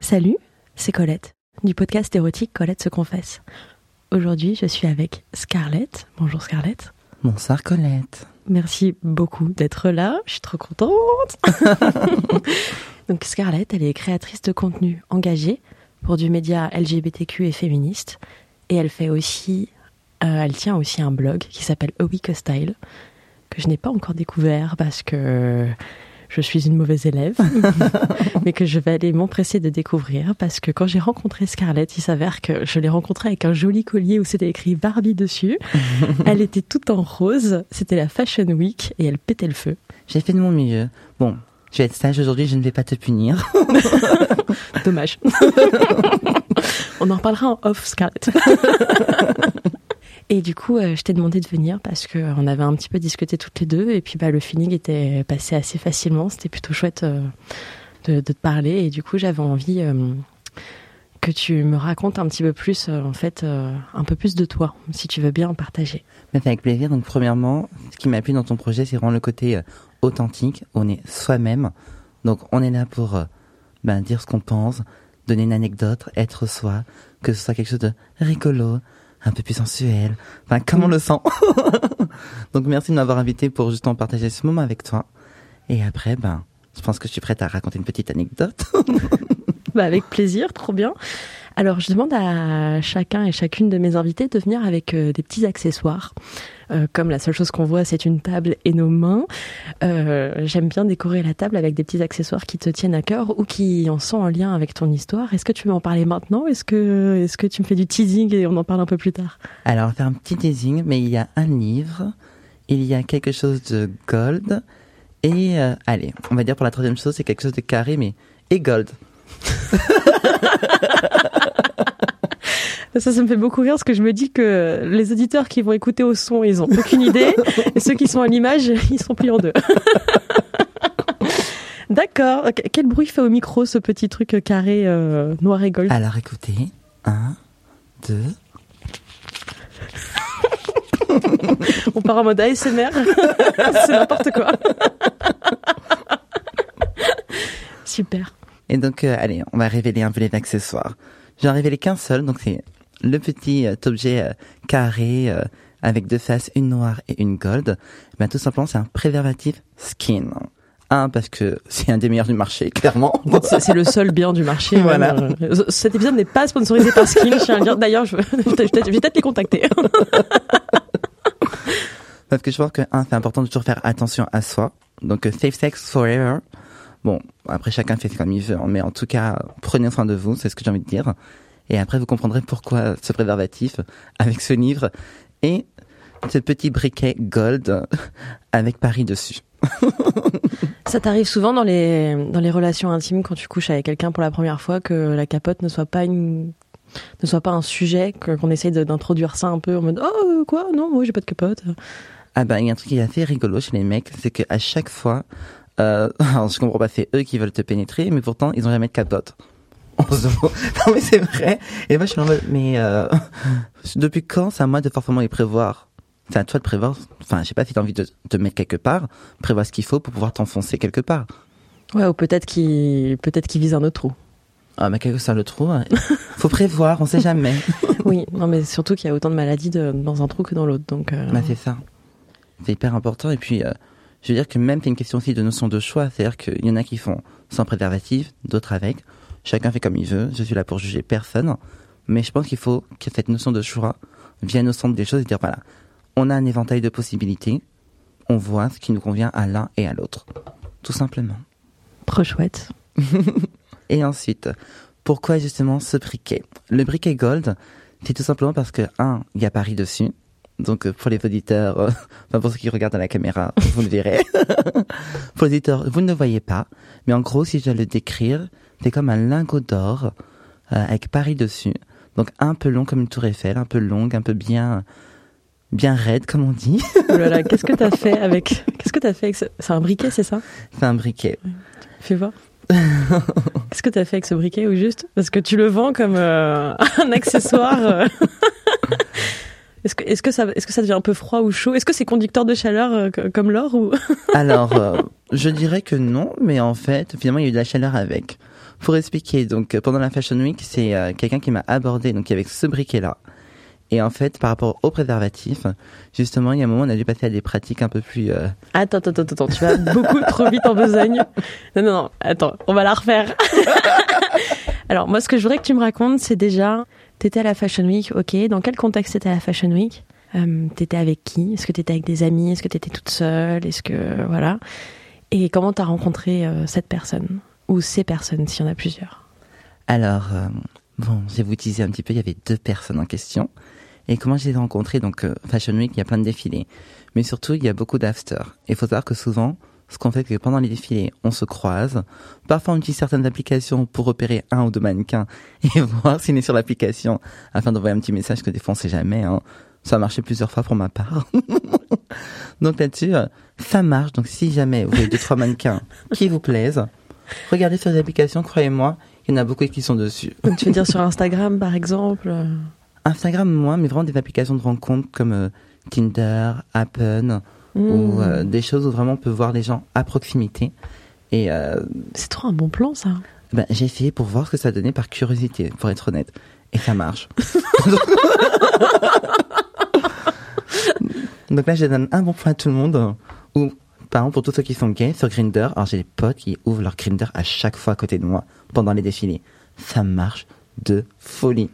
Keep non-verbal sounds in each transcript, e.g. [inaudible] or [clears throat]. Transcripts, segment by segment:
Salut, c'est Colette, du podcast érotique Colette se confesse. Aujourd'hui, je suis avec Scarlett. Bonjour Scarlett. Bonsoir Colette. Merci beaucoup d'être là, je suis trop contente. [laughs] Donc Scarlett, elle est créatrice de contenu engagée pour du média LGBTQ et féministe. Et elle fait aussi, euh, elle tient aussi un blog qui s'appelle A Week Style, que je n'ai pas encore découvert parce que je suis une mauvaise élève, [laughs] mais que je vais aller m'empresser de découvrir parce que quand j'ai rencontré Scarlett, il s'avère que je l'ai rencontrée avec un joli collier où c'était écrit Barbie dessus. [laughs] Elle était toute en rose, c'était la Fashion Week et elle pétait le feu. J'ai fait de mon mieux. Bon, je vais être sage aujourd'hui, je ne vais pas te punir. [laughs] Dommage. On en reparlera en off, Scarlett. Et du coup, euh, je t'ai demandé de venir parce que on avait un petit peu discuté toutes les deux et puis bah le feeling était passé assez facilement. C'était plutôt chouette euh, de, te parler et du coup j'avais envie euh, que tu me racontes un petit peu plus, en fait, un peu plus de toi, si tu veux bien en partager. Mais avec plaisir. Donc premièrement, ce qui m'a plu dans ton projet, c'est vraiment le côté authentique. On est soi-même. Donc on est là pour ben, dire ce qu'on pense, donner une anecdote, être soi, que ce soit quelque chose de rigolo, un peu plus sensuel. Enfin, comme on le sent. [laughs] Donc merci de m'avoir invité pour justement partager ce moment avec toi. Et après, ben, je pense que je suis prête à raconter une petite anecdote. [laughs] bah avec plaisir, trop bien. Alors, je demande à chacun et chacune de mes invités de venir avec euh, des petits accessoires. Euh, comme la seule chose qu'on voit, c'est une table et nos mains. Euh, J'aime bien décorer la table avec des petits accessoires qui te tiennent à cœur ou qui en sont en lien avec ton histoire. Est-ce que tu veux en parler maintenant Est-ce que, est-ce que tu me fais du teasing et on en parle un peu plus tard? Alors, faire un petit teasing, mais il y a un livre, il y a quelque chose de gold, et euh, allez, on va dire pour la troisième chose, c'est quelque chose de carré, mais et gold. [laughs] Ça, ça me fait beaucoup rire parce que je me dis que les auditeurs qui vont écouter au son, ils ont aucune idée. [laughs] et ceux qui sont à l'image, [laughs] ils sont pliés en deux. [laughs] D'accord. Quel bruit fait au micro ce petit truc carré euh, noir et gold? Alors écoutez, un, deux. On part en mode ASMR. C'est n'importe quoi. Super. Et donc, euh, allez, on va révéler un peu les accessoires. J'en révélé qu'un seul, donc c'est le petit euh, objet euh, carré euh, avec deux faces, une noire et une gold. Ben, tout simplement, c'est un préservatif skin. Un, parce que [laughs] c'est un des meilleurs du marché, [laughs] clairement. C'est le seul bien du marché. Voilà. Cet épisode n'est pas sponsorisé par Skin, je tiens à dire. D'ailleurs, je, [laughs] je vais peut-être les contacter. parce que je pense que, un, c'est important de toujours faire attention à soi. Donc, safe sex forever. Bon, après, chacun fait comme il veut, hein, mais en tout cas, prenez soin de vous, c'est ce que j'ai envie de dire. Et après, vous comprendrez pourquoi ce préservatif avec ce livre. Et ce petit briquet gold avec Paris dessus. [laughs] Ça t'arrive souvent dans les dans les relations intimes quand tu couches avec quelqu'un pour la première fois que la capote ne soit pas une ne soit pas un sujet qu'on essaye d'introduire ça un peu en mode oh quoi? Non moi j'ai pas de capote. Ah ben il y a un truc qui est assez rigolo chez les mecs, c'est que à chaque fois euh, [laughs] alors je comprends pas, c'est eux qui veulent te pénétrer, mais pourtant ils ont jamais de capote. [laughs] non mais c'est vrai. Et moi je suis en mode, mais euh, [laughs] depuis quand c'est à moi de forcément les prévoir? C'est à toi de prévoir. Enfin, je sais pas si t'as envie de te mettre quelque part, prévoir ce qu'il faut pour pouvoir t'enfoncer quelque part. Ouais, ou peut-être qu'il peut-être qu'il vise un autre trou. Ah, mais quelque ça le trou. Hein. [laughs] Faut prévoir, on sait jamais. oui, non, mais surtout qu'il y a autant de maladies dans un trou que dans l'autre, donc. Euh... Bah, c'est ça. C'est hyper important. Et puis, euh, je veux dire que même c'est une question aussi de notion de choix. C'est-à-dire qu'il y en a qui font sans préservatif, d'autres avec. Chacun fait comme il veut. Je suis là pour juger personne. Mais je pense qu'il faut que cette notion de choix vienne au centre des choses et dire voilà, on a un éventail de possibilités. On voit ce qui nous convient à l'un et à l'autre. Tout simplement. Trop chouette. [laughs] et ensuite, pourquoi justement ce briquet? Le briquet gold, c'est tout simplement parce que, un, il y a Paris dessus. Donc euh, pour les auditeurs, euh, [laughs] enfin pour ceux qui regardent à la caméra, vous le verrez. [laughs] pour les auditeurs, vous ne le voyez pas, mais en gros, si je dois le décrire, c'est comme un lingot d'or euh, avec Paris dessus. Donc un peu long comme une tour Eiffel, un peu longue, un peu bien bien raide comme on dit. [laughs] oh là là, qu'est-ce que t'as fait avec Qu'est-ce que t'as fait avec ce... C'est un briquet, c'est ça? C'est un briquet. Fais voir. Qu'est-ce que t'as fait avec ce briquet ou juste? Parce que tu le vends comme un accessoire. Est-ce que, est-ce que ça, est-ce que ça devient un peu froid ou chaud? Est-ce que c'est conducteur de chaleur euh, comme l'or ou? [laughs] Alors, euh, je dirais que non, mais en fait, finalement, il y a eu de la chaleur avec. Pour expliquer, donc pendant la Fashion Week, c'est euh, quelqu'un qui m'a abordé donc avec ce briquet-là. Et en fait, par rapport au préservatif, justement, il y a un moment, on a dû passer à des pratiques un peu plus. Attends, attends, attends, attends, tu vas beaucoup trop vite en besogne. Non, non, non, attends, on va la refaire. [laughs] Alors, moi, ce que je voudrais que tu me racontes, c'est déjà T'étais à la Fashion Week, ok. Dans quel contexte t'étais à la Fashion Week? Euh, T'étais avec qui? Est-ce que t'étais avec des amis? Est-ce que t'étais toute seule? Est-ce que voilà Et comment t'as rencontré euh, cette personne? Ou ces personnes s'il y en a plusieurs? Alors euh, bon, je vais vous teaser un petit peu. Il y avait deux personnes en question. Et comment je les ai rencontrées Donc euh, Fashion Week, il y a plein de défilés, mais surtout il y a beaucoup d'after. Il faut savoir que souvent ce qu'on fait, c'est que pendant les défilés, on se croise. Parfois, on utilise certaines applications pour repérer un ou deux mannequins [laughs] et voir s'il est sur l'application afin d'envoyer un petit message que des fois, on sait jamais. Hein. Ça a marché plusieurs fois pour ma part. [laughs] Donc là-dessus, euh, ça marche. Donc si jamais vous avez deux, trois mannequins qui vous plaisent, regardez sur les applications, croyez-moi, il y en a beaucoup qui sont dessus. tu veux dire sur Instagram, par exemple Instagram, moi, mais vraiment des applications de rencontres comme euh, Tinder, Appen, ou euh, hmm. des choses où vraiment on peut voir les gens à proximité. Et euh, c'est trop un bon plan ça. Ben, j'ai essayé pour voir ce que ça donnait par curiosité, pour être honnête, et ça marche. [laughs] Donc là, je donne un bon point à tout le monde. Ou, par exemple, pour tous ceux qui sont gays sur Grinder, alors j'ai des potes qui ouvrent leur Grinder à chaque fois à côté de moi pendant les défilés. Ça marche de folie.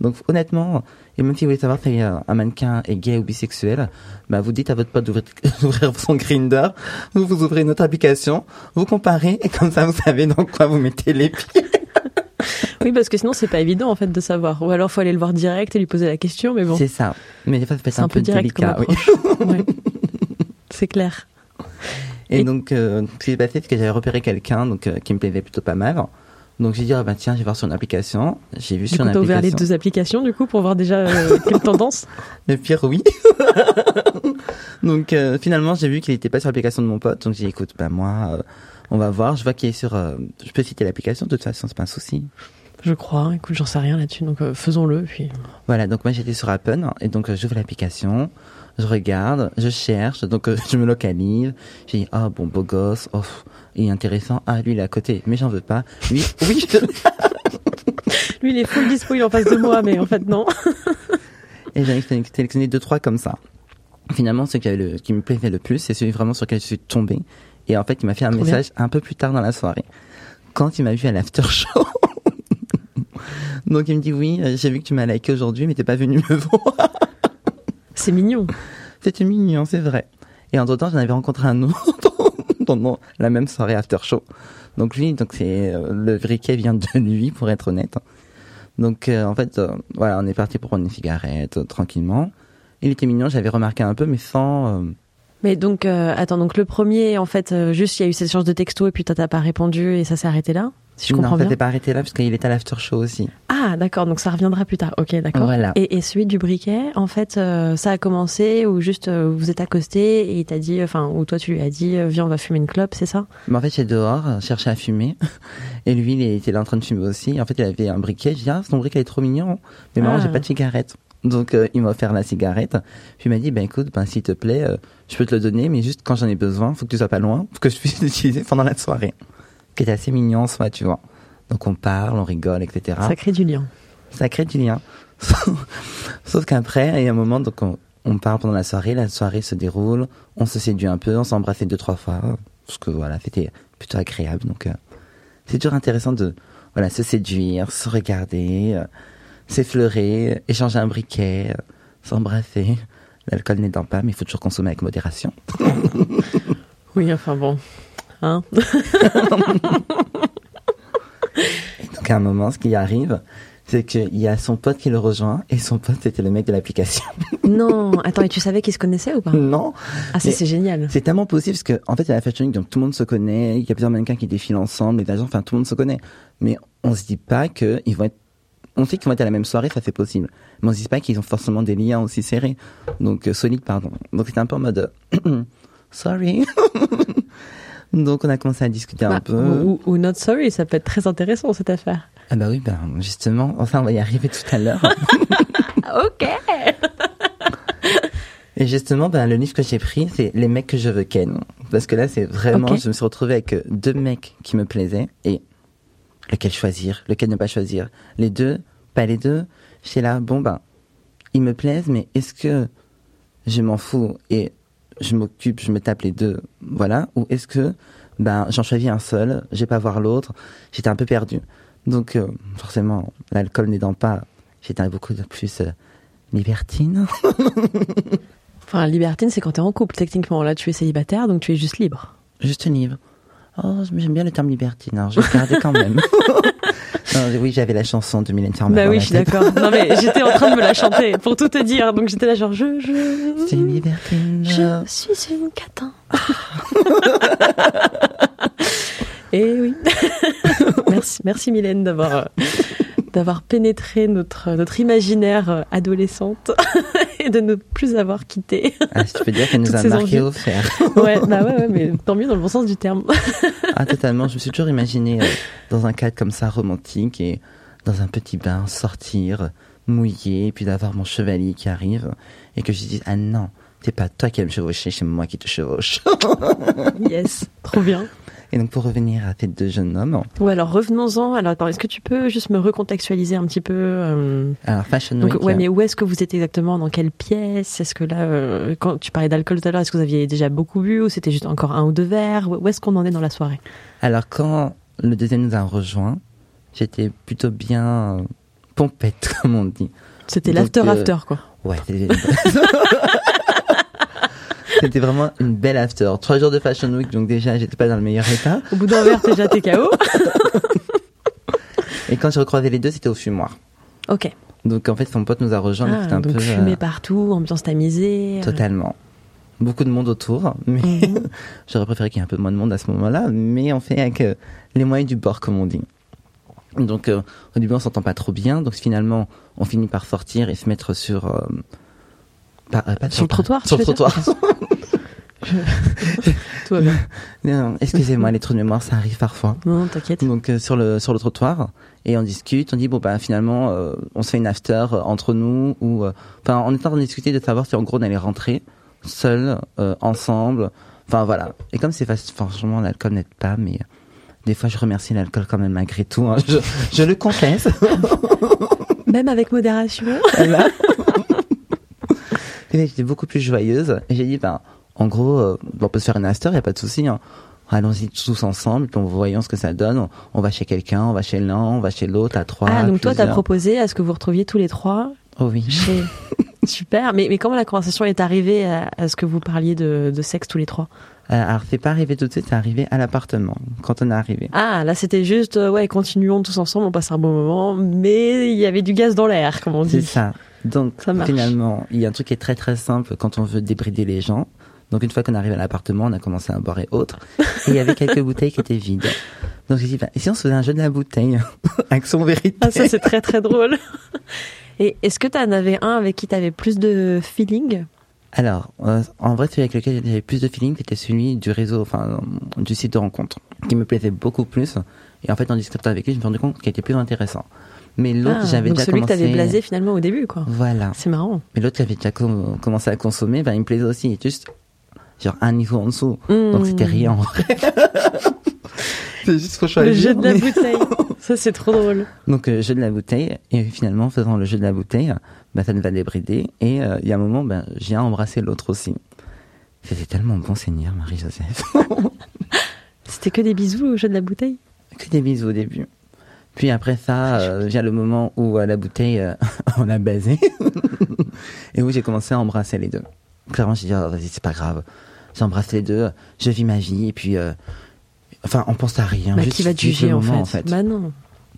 Donc honnêtement, et même si vous voulez savoir si un mannequin est gay ou bisexuel, bah vous dites à votre pote d'ouvrir [laughs] son Grinder, vous vous ouvrez une autre application, vous comparez et comme ça vous savez dans quoi vous mettez les pieds. [laughs] Oui, parce que sinon c'est pas évident en fait de savoir. Ou alors faut aller le voir direct et lui poser la question, mais bon. C'est ça. Mais des fois ça peut être un, peu, direct délicat. Oui. C'est clair. Et, donc, euh, ce qui s'est passé, c'est que j'avais repéré quelqu'un donc euh, qui me plaisait plutôt pas mal. Donc j'ai dit, ah bah tiens, je vais voir sur une application. J'ai vu sur une application. ouvert les deux applications du coup pour voir déjà euh, quelle tendance [laughs] Le pire, oui. [laughs] donc euh, finalement, j'ai vu qu'il n'était pas sur l'application de mon pote. Donc j'ai dit, écoute, bah moi, euh, on va voir. Je vois qu'il est sur. je peux citer l'application. De toute façon, c'est pas un souci. Je crois. Écoute, j'en sais rien là-dessus. Donc faisons-le. Puis. Voilà. Donc moi j'étais sur Apple et donc j'ouvre l'application. Je regarde, je cherche, donc [laughs] je me localise. J'ai dit, ah bon, beau gosse, oh, il est intéressant. Ah, lui, il est à côté, mais j'en veux pas. Lui, [laughs] oui, je... [laughs] Lui, il est full dispo, il est en face de moi, mais en fait, non. et j'ai sélectionné deux, trois comme ça. Finalement, ce qui, le, qui me plaisait le plus, c'est celui vraiment sur lequel je suis tombé. Et en fait, il m'a fait un message un peu plus tard dans la soirée. Quand il m'a vu à l'after show. Donc, il me dit, oui, euh, j'ai vu que tu m'as liké aujourd'hui, mais t'es pas venu me voir. C'est mignon. C'était mignon, c'est vrai. Et entre temps, j'en avais rencontré un autre [laughs] pendant la même soirée after show. Donc lui, donc c'est euh, le briquet vient de lui, pour être honnête. Donc euh, en fait, euh, voilà, on est parti pour prendre une cigarette tranquillement. il était mignon, j'avais remarqué un peu, mais sans. Mais donc, attends, donc le premier, en fait, juste il y a eu cet échange de texto et puis toi t'as pas répondu et ça s'est arrêté là? Si je non, comprends ça bien. pas arrêté là, parce qu'il est à l'after show aussi. Ah, d'accord, donc ça reviendra plus tard. Ok, d'accord. Voilà. Et, et celui du briquet, en fait, euh, ça a commencé ou juste euh, vous êtes accosté et il t'a dit, enfin, ou toi tu lui as dit, euh, viens, on va fumer une clope, c'est ça? Mais en fait, j'étais dehors, euh, cherchais à fumer. [laughs] Et lui, il était là en train de fumer aussi. En fait, il avait un briquet. Je dis, ah, ton briquet est trop mignon. Mais maman, Ah. j'ai pas de cigarette. Donc, euh, il m'a offert la cigarette. Puis il m'a dit, ben écoute, ben s'il te plaît, euh, je peux te le donner, mais juste quand j'en ai besoin, faut que tu sois pas loin, pour que je puisse [laughs] l'utiliser pendant la soirée. Qui était assez mignon en soi, tu vois. Donc on parle, on rigole, etc. Ça crée du lien. Ça crée du lien. [laughs] Sauf qu'après, il y a un moment, donc on, on parle pendant la soirée, la soirée se déroule, on se séduit un peu, on s'est embrassé deux, trois fois, parce que voilà, c'était plutôt agréable. Donc, euh, c'est toujours intéressant de, voilà, se séduire, se regarder, euh, s'effleurer, échanger un briquet, euh, s'embrasser. L'alcool n'aidant pas, mais il faut toujours consommer avec modération. [laughs] Oui, enfin bon. Hein [laughs] Donc, à un moment, ce qui arrive, c'est qu'il y a son pote qui le rejoint, et son pote, c'était le mec de l'application. [laughs] non, attends, et tu savais qu'ils se connaissaient ou pas? Non! Ah, ça c'est génial. C'est tellement possible parce que en fait, il y a la Fashion Week, donc tout le monde se connaît. Il y a plusieurs mannequins qui défilent ensemble, les agents, enfin tout le monde se connaît. Mais on se dit pas que ils vont être. On sait qu'ils vont être à la même soirée, ça c'est possible. Mais on se dit pas qu'ils ont forcément des liens aussi serrés, donc euh, solides, pardon. Donc c'était un peu en mode euh, [clears throat] sorry. [laughs] donc on a commencé à discuter un Bah, peu. ou, ou not sorry, ça peut être très intéressant cette affaire. Ah bah oui, ben justement. Enfin, on va y arriver tout à l'heure. [laughs] ok. [laughs] Et justement, ben, le livre que j'ai pris, c'est Les mecs que je veux ken. Parce que là, c'est vraiment, je me suis retrouvé avec euh, deux mecs qui me plaisaient et lequel choisir, lequel ne pas choisir. Les deux, pas les deux. J'étais là, bon ben, ils me plaisent, mais est-ce que je m'en fous? Et je m'occupe, je me tape les deux, voilà, ou est-ce que ben j'en choisis un seul, je vais pas voir l'autre. J'étais un peu perdu. Donc euh, forcément, l'alcool n'aidant pas, j'étais beaucoup plus euh, libertine. [laughs] Enfin, libertine, c'est quand t'es en couple, techniquement. Là, tu es célibataire, donc tu es juste libre. Juste libre. Oh, j'aime bien le terme libertine, alors je vais le garder quand même. [laughs] Non, oui, j'avais la chanson de Mylène Farmer. bah oui, je suis d'accord. Non mais [laughs] j'étais en train de me la chanter pour tout te dire, donc j'étais là genre je je C'est une libertine. je suis une catin. [laughs] Et oui. merci, merci Mylène d'avoir d'avoir pénétré notre notre imaginaire adolescente et de ne plus avoir quitté. Ah, si tu peux dire qu'elle [laughs] nous a marqué au fer. Ouais, bah ouais, ouais, mais tant mieux dans le bon sens du terme. Ah, totalement. Je me suis toujours imaginé euh, dans un cadre comme ça, romantique, et dans un petit bain, sortir, mouillé, puis d'avoir mon chevalier qui arrive, et que je dis, ah non, c'est pas toi qui vas me chevaucher, c'est moi qui te chevauche. Yes, trop bien. Et donc, pour revenir à ces deux jeunes hommes, Ouais, alors revenons-en. Alors attends, est-ce que tu peux juste me recontextualiser un petit peu euh, alors, Fashion Donc, Week. ouais, mais où est-ce que vous êtes exactement? Dans quelle pièce? Est-ce que là, euh, quand tu parlais d'alcool tout à l'heure, est-ce que vous aviez déjà beaucoup bu ou c'était juste encore un ou deux verres? Où est-ce qu'on en est dans la soirée? Alors quand le deuxième nous a rejoint, j'étais plutôt bien pompette, [laughs] comme on dit. C'était Donc, l'after euh, after quoi. Ouais, [laughs] c'était vraiment une belle after. Trois jours de Fashion Week, donc déjà, j'étais pas dans le meilleur état. Au bout d'un verre, déjà t'es [laughs] KO. Et quand j'ai recroisé les deux, c'était au fumoir. Ok. Donc en fait, son pote nous a rejoint, donc Ah, un donc peu... fumée euh, partout, ambiance tamisée. euh, Totalement. Beaucoup de monde autour, mais Mhm. [laughs] j'aurais préféré qu'il y ait un peu moins de monde à ce moment-là, mais on fait avec euh, les moyens du bord, comme on dit. Donc euh, au début, on s'entend pas trop bien, donc finalement, on finit par sortir et se mettre sur... euh, pas- pas Sur le trottoir, Sur le trottoir. Tout va bien. Non, excusez-moi, les trous de mémoire, ça arrive parfois. Non, t'inquiète. Donc euh, sur le sur le trottoir et on discute, on dit bon bah finalement euh, on se fait une after euh, entre nous ou enfin on est en train de discuter de savoir si en gros on allait rentrer seuls euh, ensemble. Enfin voilà. Et comme c'est facile, franchement l'alcool n'aide pas mais des fois je remercie l'alcool quand même malgré tout. hein. Je, je le confesse. Même avec modération. [laughs] Voilà. J'étais beaucoup plus joyeuse et j'ai dit ben en gros euh, on peut se faire une after, y a pas de souci. Hein. Allons-y tous ensemble, puis en voyant ce que ça donne. On, on va chez quelqu'un, on va chez l'un, on va chez l'autre, à trois. Ah, donc toi, t'as plusieurs. proposé à ce que vous retrouviez tous les trois Oh oui. chez. [laughs] Super. Mais, mais comment la conversation est arrivée à, à ce que vous parliez de, de sexe tous les trois? Alors, c'est pas arrivé tout de suite, c'est arrivé à l'appartement, quand on est arrivé. Ah, là, c'était juste, euh, ouais, continuons tous ensemble, on passe un bon moment, mais il y avait du gaz dans l'air, comme on C'est dit. ça. Donc, Ça finalement, il y a un truc qui est très très simple quand on veut débrider les gens. Donc, une fois qu'on arrive à l'appartement, on a commencé à boire et autres. Et il y avait quelques [laughs] bouteilles qui étaient vides. Donc, j'ai dit, bah, et si on se faisait un jeu de la bouteille [laughs] Action vérité? Ah, ça, c'est très, très drôle. Et est-ce que tu en avais un avec qui tu avais plus de feeling? Alors, euh, en vrai, celui avec lequel j'avais plus de feeling, c'était celui du réseau, enfin, du site de rencontre, qui me plaisait beaucoup plus. Et en fait, en discutant avec lui, je me suis rendu compte qu'il était plus intéressant. Mais l'autre, Ah, j'avais Donc déjà celui que commencé. t'avais blasé finalement au début, quoi. Voilà. C'est marrant. Mais l'autre, j'avais déjà com- commencé à consommer, ben, il me plaisait aussi. Juste, genre, un niveau en dessous. Hmm. Donc, c'était rien, en vrai. [laughs] c'est juste faut Le jeu de la mais- [laughs] bouteille. ça, c'est trop drôle. Donc, euh, jeu de la bouteille. Et finalement, faisant le jeu de la bouteille, ben, ça nous a débrider. Et euh, il y a un moment, ben, j'ai embrassé l'autre aussi. C'était tellement bon, Seigneur, Marie-Joseph. [laughs] C'était que des bisous au jeu de la bouteille? Que des bisous au début. Puis après ça, euh, vient le moment où euh, la bouteille, [laughs] on l'a baisé. [laughs] et où j'ai commencé à embrasser les deux. Clairement, j'ai dit, oh, vas-y, c'est pas grave. J'embrasse les deux, je vis ma vie, et puis, enfin, on pense à rien. bah, juste Qui va te juger en fait, en fait. Bah non.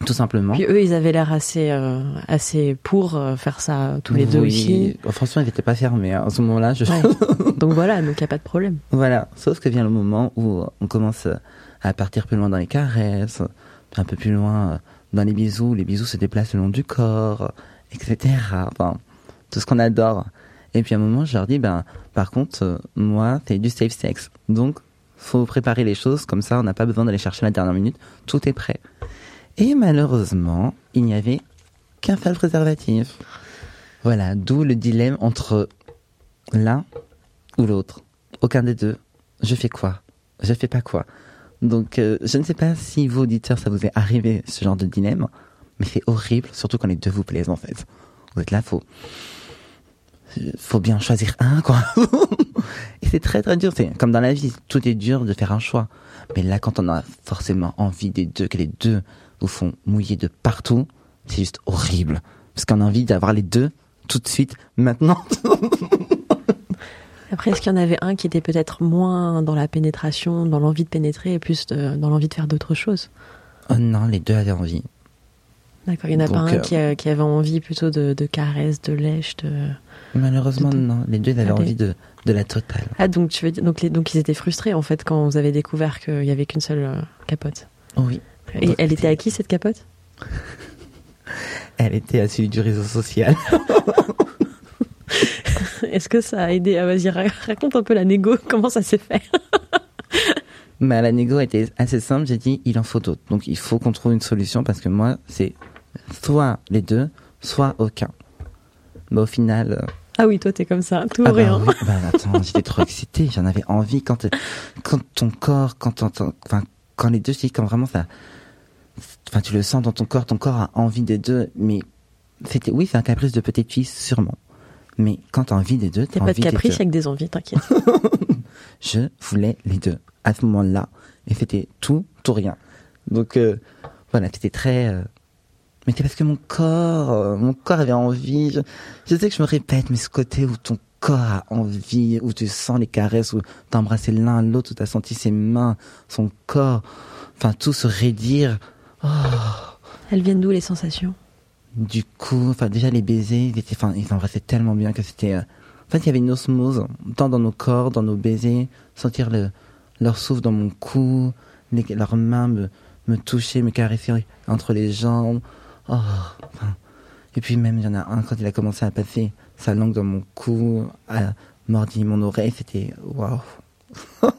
Tout simplement. Puis eux, ils avaient l'air assez, euh, assez pour euh, faire ça tous les deux Oui. aussi. Oh, Franchement, ils n'étaient pas fermés. hein. À ce moment-là, je... Ouais. [laughs] donc voilà, donc il n'y a pas de problème. Voilà, sauf que vient le moment où on commence à partir plus loin dans les caresses, un peu plus loin euh, dans les bisous. Les bisous se déplacent le long du corps, etc. Enfin, tout ce qu'on adore. Et puis à un moment, je leur dis, ben, par contre, euh, moi, c'est du safe sex. Donc, faut préparer les choses, comme ça, on n'a pas besoin d'aller chercher la dernière minute. Tout est prêt. Et malheureusement, il n'y avait qu'un seul préservatif. Voilà, d'où le dilemme entre l'un ou l'autre. Aucun des deux. Je fais quoi? Je fais pas quoi? Donc, euh, je ne sais pas si vous, auditeurs, ça vous est arrivé, ce genre de dilemme, mais c'est horrible, surtout quand les deux vous plaisent, en fait. Vous êtes là, faut... Faut bien choisir un, quoi. [laughs] Et c'est très très dur. C'est comme dans la vie, tout est dur de faire un choix. Mais là, quand on a forcément envie des deux, que les deux vous font mouiller de partout, c'est juste horrible. Parce qu'on a envie d'avoir les deux tout de suite, maintenant. [laughs] Après, est-ce qu'il y en avait un qui était peut-être moins dans la pénétration, dans l'envie de pénétrer, et plus de- dans l'envie de faire d'autres choses? Oh non, les deux avaient envie. D'accord, il n'y en a pas un euh, qui, a- qui avait envie plutôt de, de caresses, de lèche, de... Malheureusement, De- non. Les deux avaient Allez. envie de, de la totale. Ah, donc tu veux dire, donc, les, donc ils étaient frustrés en fait quand vous avez découvert qu'il y avait qu'une seule euh, capote? Oui. Et elle était à qui cette capote? [laughs] Elle était à celui du réseau social. [laughs] Est-ce que ça a aidé Ah, Vas-y, ra- raconte un peu la négo, [laughs] comment ça s'est fait Mais la négo était assez simple. J'ai dit, il en faut d'autres. Donc, il faut qu'on trouve une solution parce que moi, c'est soit les deux, soit aucun. Mais au final, euh, Ah oui, toi t'es comme ça, tout ou Ah bah rien. oui. Bah attends, j'étais trop excitée, j'en avais envie quand quand ton corps, quand ton- ton- enfin quand les deux, je dis quand vraiment ça, enfin tu le sens dans ton corps, ton corps a envie des deux, mais c'était oui c'est un caprice de petite fille sûrement, mais quand t'as envie des deux, T'as pas de caprice des avec des envies, t'inquiète. [laughs] [laughs] Je voulais les deux à ce moment-là et c'était tout, tout rien. Donc euh, voilà, c'était très euh, mais c'est parce que mon corps, euh, mon corps avait envie. Je, je sais que je me répète, mais ce côté où ton corps a envie, où tu sens les caresses, où t'as embrassé l'un l'autre, où t'as senti ses mains, son corps, enfin tout se raidir. Oh, Elles viennent d'où les sensations? Du coup, enfin déjà les baisers, ils étaient, enfin ils embrassaient tellement bien que c'était. euh, en fait, il y avait une osmose, tant dans nos corps, dans nos baisers, sentir le, leur souffle dans mon cou, leurs mains me, me toucher, me caresser entre les jambes. Oh. Et puis même, il y en a un, quand il a commencé à passer sa langue dans mon cou, a mordi mon oreille, c'était waouh. [laughs]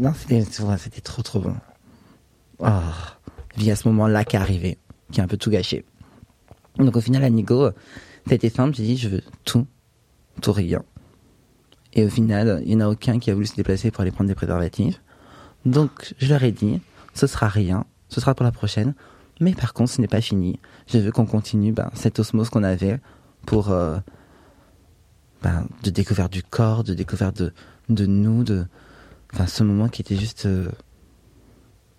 Non, c'était trop trop bon. Oh, il y a ce moment-là qui est arrivé, qui a un peu tout gâché. Donc au final, à c'était simple, j'ai dit je veux tout, tout rien. Et au final, il n'y en a aucun qui a voulu se déplacer pour aller prendre des préservatifs. Donc je leur ai dit, ce sera rien, ce sera pour la prochaine. Mais par contre, ce n'est pas fini. Je veux qu'on continue ben, cette osmose qu'on avait pour euh, ben, de découverte du corps, de découverte de, de nous, de enfin ce moment qui était juste euh,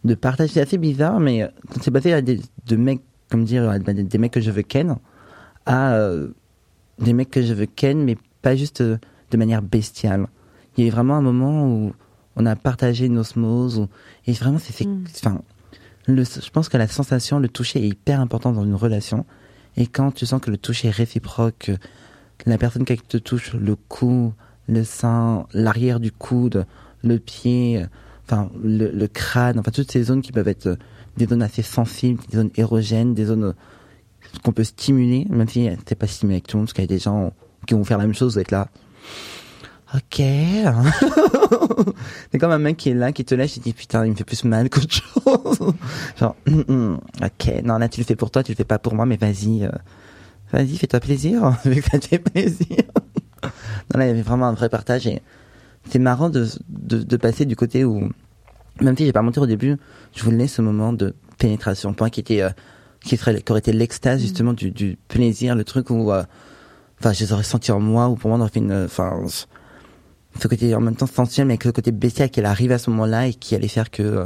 de partage. C'est assez bizarre, mais quand c'est passé à des de mecs, comme dire, à des, des mecs que je veux ken, à euh, des mecs que je veux ken, mais pas juste euh, de manière bestiale. Il y a eu vraiment un moment où on a partagé une osmose, où, et vraiment, c'est, Mm. enfin, je pense que la sensation, le toucher est hyper important dans une relation. Et quand tu sens que le toucher est réciproque, que la personne qui te touche le cou, le sein, l'arrière du coude, le pied, euh, enfin le, le crâne, enfin toutes ces zones qui peuvent être euh, des zones assez sensibles, des zones érogènes, des zones euh, qu'on peut stimuler, même si c'est pas stimulé avec tout le monde, parce qu'il y a des gens qui vont faire la même chose, vous êtes là. Ok. [laughs] c'est comme un mec qui est là, qui te lèche, et dit putain, il me fait plus mal [laughs] qu'autre chose. Genre, hum, hum, ok, non là tu le fais pour toi, tu le fais pas pour moi, mais vas-y, euh, vas-y, fais-toi plaisir, [laughs] vu que plaisir. non là, il y avait vraiment un vrai partage et c'est marrant de, de, de passer du côté où, même si j'ai pas menti au début, je voulais ce moment de pénétration, point qui était, euh, qui, serait, qui aurait été l'extase justement du, du plaisir, le truc où, euh, enfin, je les aurais sentis en moi, ou pour moi, on aurait fait une, enfin, ce côté en même temps sensuel, mais avec le côté bestial qu'elle arrive à ce moment-là et qui allait faire que, euh,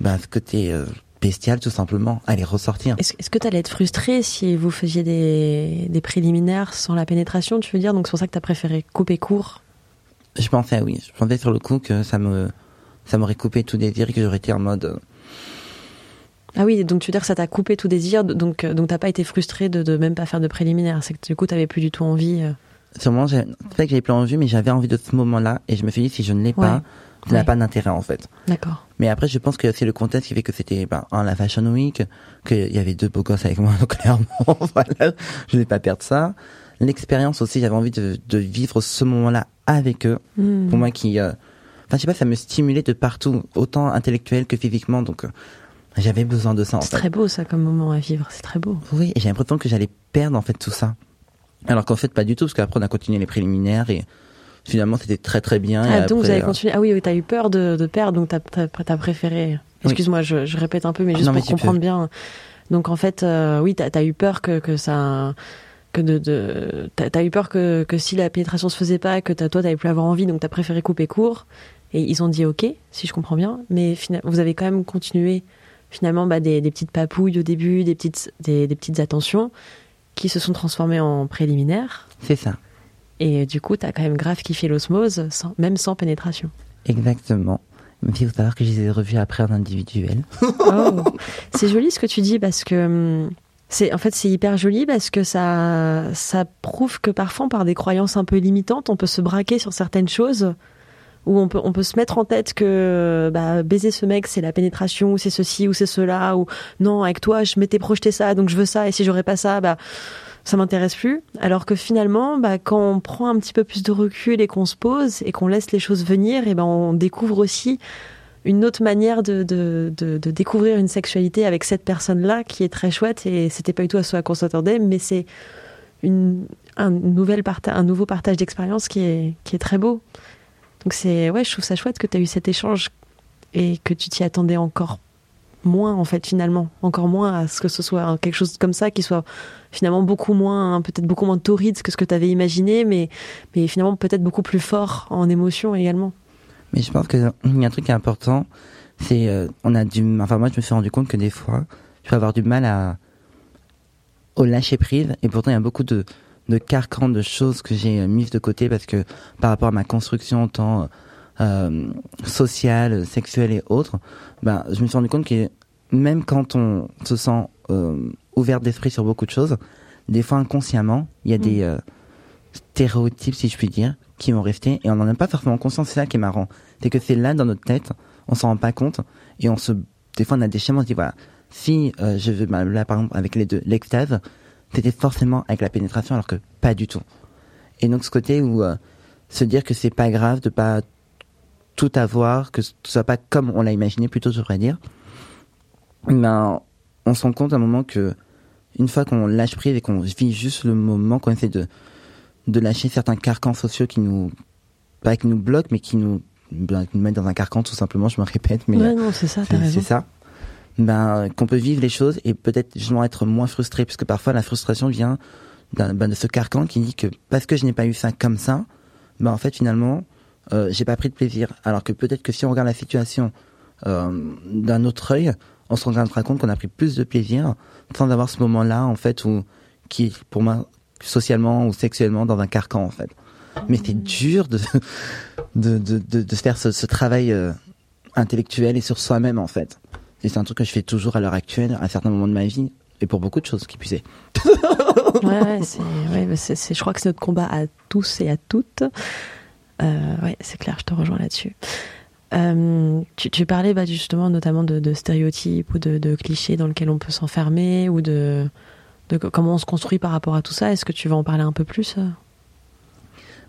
bah, ce côté euh, bestial, tout simplement, allait ressortir. Est-ce est-ce que tu allais être frustré si vous faisiez des, des préliminaires sans la pénétration, tu veux dire? Donc c'est pour ça que tu as préféré couper court Je pensais, oui, je pensais sur le coup que ça me, ça m'aurait coupé tout désir et que j'aurais été en mode, Ah oui, donc tu veux dire que ça t'a coupé tout désir, donc, euh, donc t'as pas été frustré de, de même pas faire de préliminaires. C'est que du coup, t'avais plus du tout envie. euh. sûrement, c'est vrai que j'avais plein envie, mais j'avais envie de ce moment-là et je me suis dit, si je ne l'ai pas, Ouais. ça n'a Ouais. pas d'intérêt, en fait. D'accord. Mais après, je pense que c'est le contexte qui fait que c'était ben, un, la Fashion Week, qu'il y avait deux beaux gosses avec moi, donc [laughs] clairement, [laughs] voilà, je vais pas perdre ça. L'expérience aussi, j'avais envie de, de vivre ce moment-là avec eux. Hmm. Pour moi, qui, euh, enfin, je sais pas, ça me stimulait de partout, autant intellectuel que physiquement, donc euh, j'avais besoin de ça C'est très beau ça comme moment à vivre, c'est très beau. Oui, et j'ai l'impression que j'allais perdre en fait tout ça. Alors qu'en fait, pas du tout, parce qu'après on a continué les préliminaires et finalement c'était très très bien. et Ah, donc vous avez euh, continué. Ah oui, oui t'as eu peur de, de perdre, donc t'as préféré. Excuse-moi, je, je répète un peu, mais juste Non, mais pour tu comprendre peux. bien. Donc en fait, euh, oui, t'as as eu peur que, que ça. Que de, de t'as as eu peur que, que si la pénétration se faisait pas, que t'as- toi t'avais plus avoir envie, donc t'as préféré couper court. Et ils ont dit ok, si je comprends bien. Mais vous avez quand même continué finalement bah, des, des petites papouilles au début, des petites, des, des petites attentions qui se sont transformées en préliminaires. C'est ça, Et du coup, t'as quand même grave kiffé l'osmose, sans, même sans pénétration. exactement. Même s'il faut savoir que je les ai revus après en individuel. Oh. c'est joli ce que tu dis parce que hum, c'est en fait c'est hyper joli parce que ça ça prouve que parfois par des croyances un peu limitantes, on peut se braquer sur certaines choses où on peut on peut se mettre en tête que bah, baiser ce mec c'est la pénétration ou c'est ceci ou c'est cela ou non avec toi je m'étais projeté ça donc je veux ça et si j'aurais pas ça bah ça m'intéresse plus. Alors que finalement, bah, quand on prend un petit peu plus de recul et qu'on se pose et qu'on laisse les choses venir, et ben on découvre aussi une autre manière de, de, découvrir une sexualité avec cette personne-là qui est très chouette et c'était pas du tout à ce à quoi s'attendait, mais c'est une, un, un nouveau partage d'expérience qui est, qui est très beau. Donc c'est ouais, je trouve ça chouette que tu as eu cet échange et que tu t'y attendais encore moins en fait finalement, encore moins à ce que ce soit quelque chose comme ça qui soit finalement beaucoup moins peut-être beaucoup moins torride que ce que tu avais imaginé mais mais finalement peut-être beaucoup plus fort en émotion également. Mais je pense qu'il y a un truc qui est important, c'est euh, on a du, enfin moi je me suis rendu compte que des fois, je peux avoir du mal à au lâcher prise, et pourtant il y a beaucoup de de carcans de choses que j'ai euh, mises de côté parce que par rapport à ma construction tant euh, sociale, sexuelle et autres, ben je me suis rendu compte que même quand on se sent euh, ouvert d'esprit sur beaucoup de choses, des fois inconsciemment, il y a des euh, stéréotypes, si je puis dire, qui vont rester et on n'en a pas forcément conscience. C'est ça qui est marrant, c'est que c'est là dans notre tête, on s'en rend pas compte et on se, des fois on a des schémas, on se dit voilà, si euh, je veux, bah, là par exemple avec les deux, l'extase, c'était forcément avec la pénétration alors que pas du tout. Et donc ce côté où euh, se dire que c'est pas grave de pas tout avoir, que ce soit pas comme on l'a imaginé plutôt, je devrais dire, ben on se rend compte à un moment que une fois qu'on lâche prise et qu'on vit juste le moment, qu'on essaie de de lâcher certains carcans sociaux qui nous pas qui nous bloquent mais qui nous, ben, qui nous mettent dans un carcan tout simplement je me répète mais Ouais non c'est ça t'as raison. c'est ça ben qu'on peut vivre les choses et peut-être justement être moins frustré puisque parfois la frustration vient d'un- ben, de ce carcan qui dit que parce que je n'ai pas eu ça comme ça ben en fait finalement euh, j'ai pas pris de plaisir alors que peut-être que si on regarde la situation euh, d'un autre œil on se rendra compte qu'on a pris plus de plaisir sans avoir ce moment là en fait où qui est pour moi socialement ou sexuellement dans un carcan en fait. Mais c'est dur de de, de, de, de faire ce, travail euh, intellectuel et sur soi-même en fait. Et c'est un truc que je fais toujours à l'heure actuelle, à certains moments de ma vie, et pour beaucoup de choses qui puisaient. [laughs] Ouais, ouais, c'est, ouais, mais c'est, je crois que c'est notre combat à tous et à toutes. Euh, ouais, c'est clair, je te rejoins là-dessus. Euh, tu, tu parlais bah, justement notamment de, de stéréotypes ou de, de clichés dans lesquels on peut s'enfermer ou de, de co- comment on se construit par rapport à tout ça? Est-ce que tu vas en parler un peu plus euh?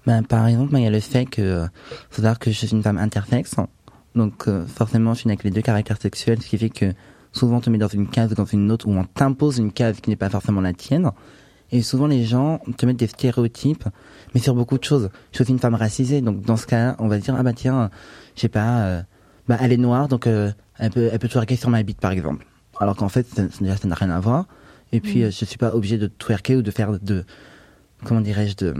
Ben, par exemple, il y a le fait que euh, faut savoir que je suis une femme intersexe, donc euh, forcément, je suis avec les deux caractères sexuels, ce qui fait que souvent on te met dans une case ou dans une autre, ou on t'impose une case qui n'est pas forcément la tienne. Et souvent, les gens te mettent des stéréotypes, mais sur beaucoup de choses. Je suis aussi une femme racisée, donc dans ce cas, on va dire ah bah tiens, je sais pas, bah elle est noire, donc elle peut, elle peut sur ma bite, par exemple. Alors qu'en fait, déjà, ça n'a rien à voir. Et puis, euh, je suis pas obligé de twerker ou de faire de, comment dirais-je, de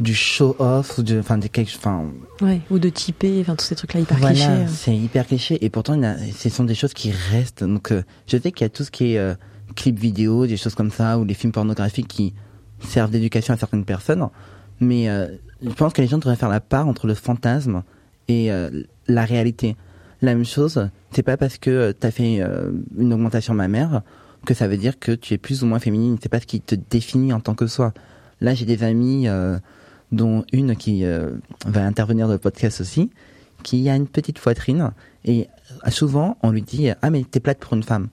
du show off ou de enfin des quelque enfin ouais, Ou de typer, enfin tous ces trucs-là hyper voilà clichés. euh. c'est hyper cliché et pourtant il y a- ce sont des choses qui restent donc euh, je sais qu'il y a tout ce qui est euh, clips vidéo des choses comme ça ou les films pornographiques qui servent d'éducation à certaines personnes mais euh, je pense que les gens devraient faire la part entre le fantasme et la réalité la même chose c'est pas parce que tu as fait une augmentation mammaire que ça veut dire que tu es plus ou moins féminine c'est pas ce qui te définit en tant que soi là j'ai des amis euh, dont une qui euh, va intervenir dans le podcast aussi, qui a une petite poitrine et euh, souvent on lui dit ah mais t'es plate pour une femme.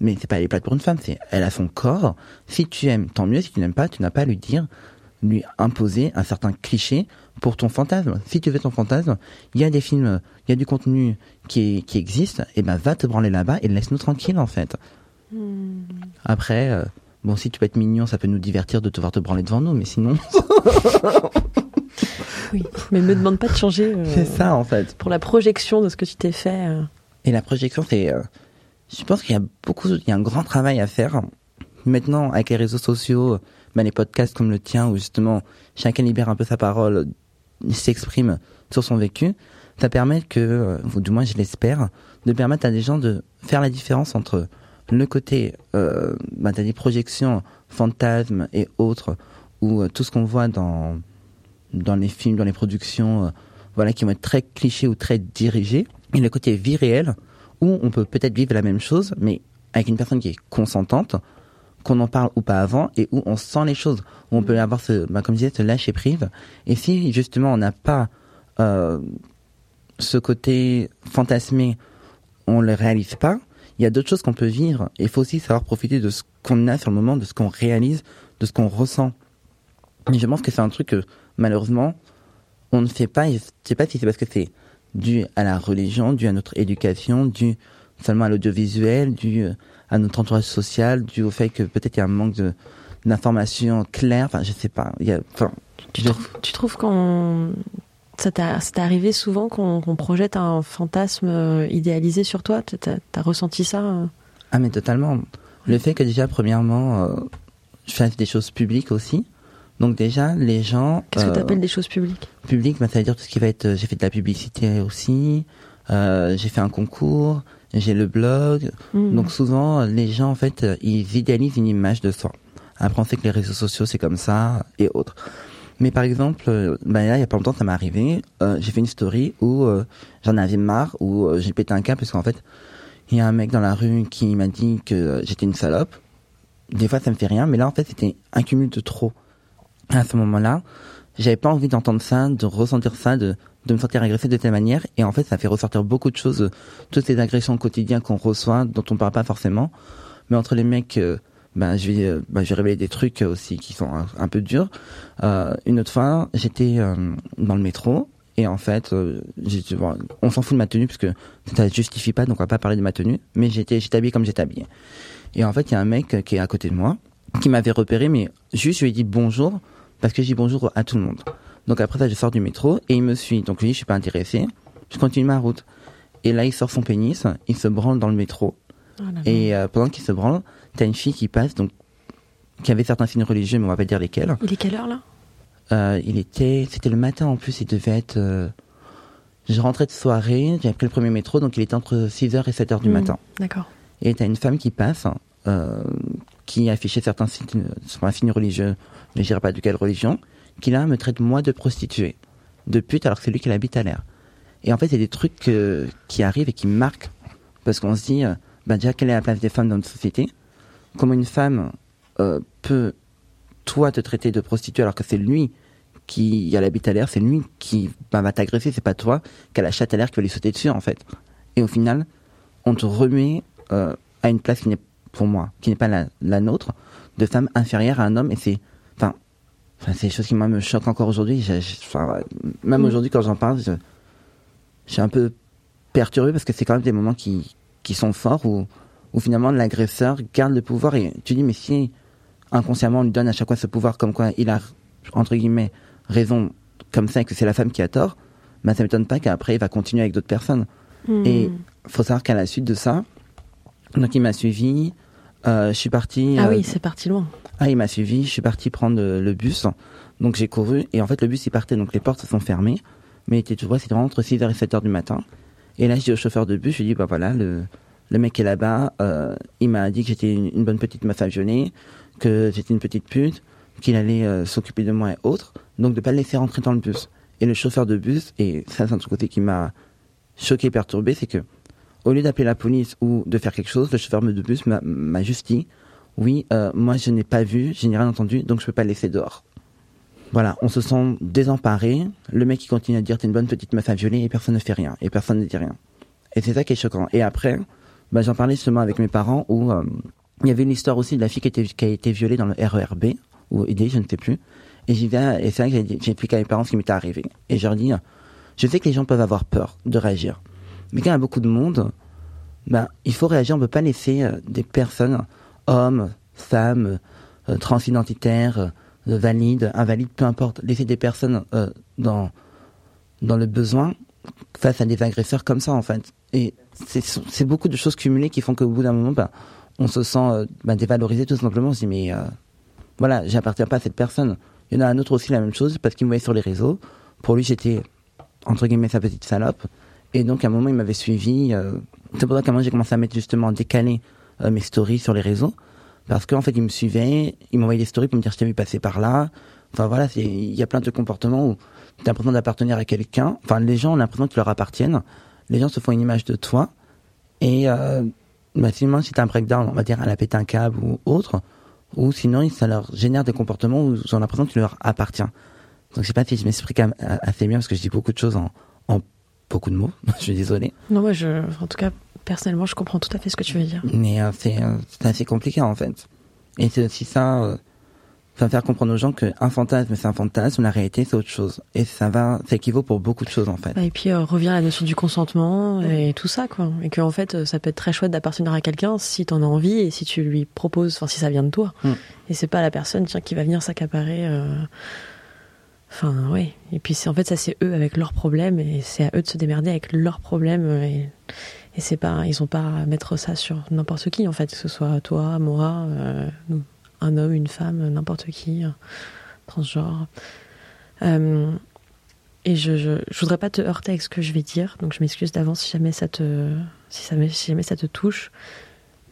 Mais c'est pas elle est plate pour une femme, c'est elle a son corps. Si tu aimes, tant mieux. Si tu n'aimes pas, tu n'as pas à lui dire, lui imposer un certain cliché pour ton fantasme. Si tu veux ton fantasme, il y a des films, il y a du contenu qui existe, et ben va te branler là-bas et laisse-nous tranquille en fait. Après, euh, bon si tu peux être mignon, ça peut nous divertir de te voir te branler devant nous, mais sinon [laughs] Oui. Mais me demande pas de changer euh, c'est ça en fait. pour la projection de ce que tu t'es fait. euh. Et la projection, c'est, je pense qu'il y a beaucoup, il y a un grand travail à faire. Maintenant, avec les réseaux sociaux, ben, les podcasts comme le tien, où justement chacun libère un peu sa parole, s'exprime sur son vécu, ça permet que, ou du moins je l'espère, de permettre à des gens de faire la différence entre le côté, euh, t'as des projections, fantasmes et autres, ou euh, tout ce qu'on voit dans dans les films, dans les productions, euh, voilà, qui vont être très clichés ou très dirigés, et le côté vie réelle, où on peut peut-être vivre la même chose, mais avec une personne qui est consentante, qu'on en parle ou pas avant, et où on sent les choses, où on peut avoir ce, bah, comme je disais, ce lâcher prise. Et si justement on n'a pas euh, ce côté fantasmé, on le réalise pas, il y a d'autres choses qu'on peut vivre. Et il faut aussi savoir profiter de ce qu'on a sur le moment, de ce qu'on réalise, de ce qu'on ressent. Et je pense que c'est un truc que malheureusement on ne fait pas. Et je sais pas si c'est parce que c'est dû à la religion, dû à notre éducation, dû seulement à l'audiovisuel, dû euh, à notre entourage social, dû au fait que peut-être il y a un manque de d'informations claires. Enfin, je sais pas. Tu trouves qu'on t'est arrivé souvent qu'on projette un fantasme euh, idéalisé sur toi? T'as t'as ressenti ça euh? Ah mais totalement. Le fait que déjà premièrement, euh, je fasse des choses publiques aussi. Donc déjà les gens. Qu'est-ce que euh, t'appelles des choses publiques? public, bah, ça veut dire tout ce qui va être. J'ai fait de la publicité aussi. euh, j'ai fait un concours. J'ai le blog. Hmm. Donc souvent les gens en fait ils idéalisent une image de soi. Après on sait que les réseaux sociaux c'est comme ça et autres. Mais par exemple, euh, bah, là il y a pas longtemps ça m'est arrivé. euh, j'ai fait une story où euh, j'en avais marre où j'ai pété un câble parce qu'en fait il y a un mec dans la rue qui m'a dit que j'étais une salope. Des fois ça me fait rien, mais là en fait c'était un cumul de trop. À ce moment-là, j'avais pas envie d'entendre ça, de ressentir ça, de, de me sentir agressé de telle manière. Et en fait, ça fait ressortir beaucoup de choses, toutes ces agressions quotidiennes qu'on reçoit, dont on parle pas forcément. Mais entre les mecs, ben, je vais, ben, je vais révéler des trucs aussi qui sont un, un peu durs. Euh, une autre fois, j'étais euh, dans le métro. Et en fait, euh, j'ai- bon, on s'en fout de ma tenue parce que ça justifie pas, donc on va pas parler de ma tenue. Mais j'étais, j'étais habillé comme j'étais habillé. Et en fait, il y a un mec qui est à côté de moi, qui m'avait repéré, mais juste je lui ai dit bonjour, parce que je dis bonjour à tout le monde. Donc après ça, je sors du métro et il me suit. Donc lui, je suis pas intéressé. Je continue ma route. Et là, il sort son pénis, il se branle dans le métro. Oh. Et euh, pendant qu'il se branle, t'as une fille qui passe, donc qui avait certains signes religieux, mais on va pas dire lesquels. Il est quelle heure là? Euh, il était, c'était le matin en plus, il devait être. euh, je rentrais de soirée, j'avais pris le premier métro, donc il était entre 6h et 7h du Hmm, matin. D'accord. Et t'as une femme qui passe, euh, qui affichait certains signes, sur un signe religieux, mais je dirais pas de quelle religion, qui là me traite moi de prostituée, de pute, alors que c'est lui qui habite à l'air. Et en fait, c'est des trucs euh, qui arrivent et qui marquent, parce qu'on se dit, bah déjà, quelle est la place des femmes dans notre société? Comment une femme euh, peut, toi, te traiter de prostituée alors que c'est lui qui a l'habite à l'air, c'est lui qui bah, va t'agresser, c'est pas toi qui a la chatte à l'air qui va lui sauter dessus, en fait. Et au final, on te remet euh, à une place qui n'est, pour moi, qui n'est pas la, la nôtre, de femme inférieure à un homme, et c'est, enfin, c'est des choses qui moi me choquent encore aujourd'hui. Même Mm. aujourd'hui, quand j'en parle, je, je suis un peu perturbé parce que c'est quand même des moments qui, qui sont forts où, où finalement l'agresseur garde le pouvoir et tu dis mais si inconsciemment on lui donne à chaque fois ce pouvoir comme quoi il a entre guillemets raison comme ça et que c'est la femme qui a tort, bah ça m'étonne pas qu'après il va continuer avec d'autres personnes. Hmm. Et faut savoir qu'à la suite de ça, donc il m'a suivi, euh, je suis parti. ah euh, oui, c'est parti loin. ah, il m'a suivi, je suis parti prendre le, le bus. Donc j'ai couru et en fait le bus il partait donc les portes se sont fermées, mais il était tout vrai, c'était entre 6h et 7h du matin. Et là je dis au chauffeur de bus, je lui dis bah voilà, le, le mec est là-bas, euh, il m'a dit que j'étais une, bonne petite violer, que j'étais une petite pute, qu'il allait euh, s'occuper de moi et autres, donc de pas le laisser rentrer dans le bus. Et le chauffeur de bus, et ça c'est un truc côté qui m'a choqué, perturbé, c'est que au lieu d'appeler la police ou de faire quelque chose, le chauffeur de bus m'a- juste dit oui, euh, moi je n'ai pas vu, je n'ai rien entendu, donc je peux pas le laisser dehors. Voilà, on se sent désemparé. Le mec il continue à dire t'es une bonne petite meuf à violer et personne ne fait rien et personne ne dit rien. Et c'est ça qui est choquant. Et après, bah, j'en parlais justement avec mes parents où euh, il y avait une histoire aussi de la fille qui, a été violée dans le RERB ou aidée, je ne sais plus. Et j'y et c'est vrai que j'ai expliqué à mes parents ce qui m'était arrivé. Et je leur dis, je sais que les gens peuvent avoir peur de réagir, mais quand il y a beaucoup de monde, ben, il faut réagir. On ne peut pas laisser euh, des personnes, hommes, femmes, euh, transidentitaires, valides, invalides, peu importe, laisser des personnes dans, dans le besoin face à des agresseurs comme ça, en fait. Et c'est beaucoup de choses cumulées qui font qu'au bout d'un moment, ben, on se sent euh, ben, dévalorisé tout simplement. On se dit, mais euh, voilà, j'appartiens pas à cette personne. Il y en a un autre aussi la même chose parce qu'il me voyait sur les réseaux. Pour lui, j'étais entre guillemets sa petite salope. Et donc à un moment, il m'avait suivi. euh, c'est pour ça qu'à un moment, j'ai commencé à mettre justement décaler euh, mes stories sur les réseaux parce qu'en fait, il me suivait, il m'envoyait des stories pour me dire je t'ai vu passer par là. Enfin voilà, il y a plein de comportements où tu as l'impression d'appartenir à quelqu'un. Enfin, les gens ont l'impression qu'ils leur appartiennent. Les gens se font une image de toi. Et euh, bah, sinon, si tu as un breakdown, on va dire, à la péter un câble ou autre, ou sinon, ça leur génère des comportements où ils ont l'impression que tu leur appartiens. Donc, je sais pas si je m'explique quand même euh, assez bien parce que je dis beaucoup de choses en, en beaucoup de mots. [laughs] je suis désolé. Non, moi, je, en tout cas, personnellement, je comprends tout à fait ce que tu veux dire. Mais euh, c'est euh, assez compliqué en fait. Et c'est aussi ça, euh, enfin, faire comprendre aux gens qu'un fantasme c'est un fantasme, la réalité c'est autre chose. Et ça va, ça équivaut pour beaucoup de choses en fait. Bah, et puis euh, revient la notion du consentement et tout ça, quoi. Et que en fait, euh, ça peut être très chouette d'appartenir à quelqu'un si t'en as envie et si tu lui proposes, enfin si ça vient de toi. Mm. Et c'est pas la personne tiens, qui va venir s'accaparer. euh, Enfin, oui. Et puis c'est en fait ça c'est eux avec leurs problèmes et c'est à eux de se démerder avec leurs problèmes et, et c'est pas ils ont pas à mettre ça sur n'importe qui en fait, que ce soit toi, moi, euh, nous, un homme, une femme, n'importe qui, euh, transgenre. Euh, et je, je, je voudrais pas te heurter avec ce que je vais dire, donc je m'excuse d'avance si jamais ça te, si, ça, si jamais ça te touche.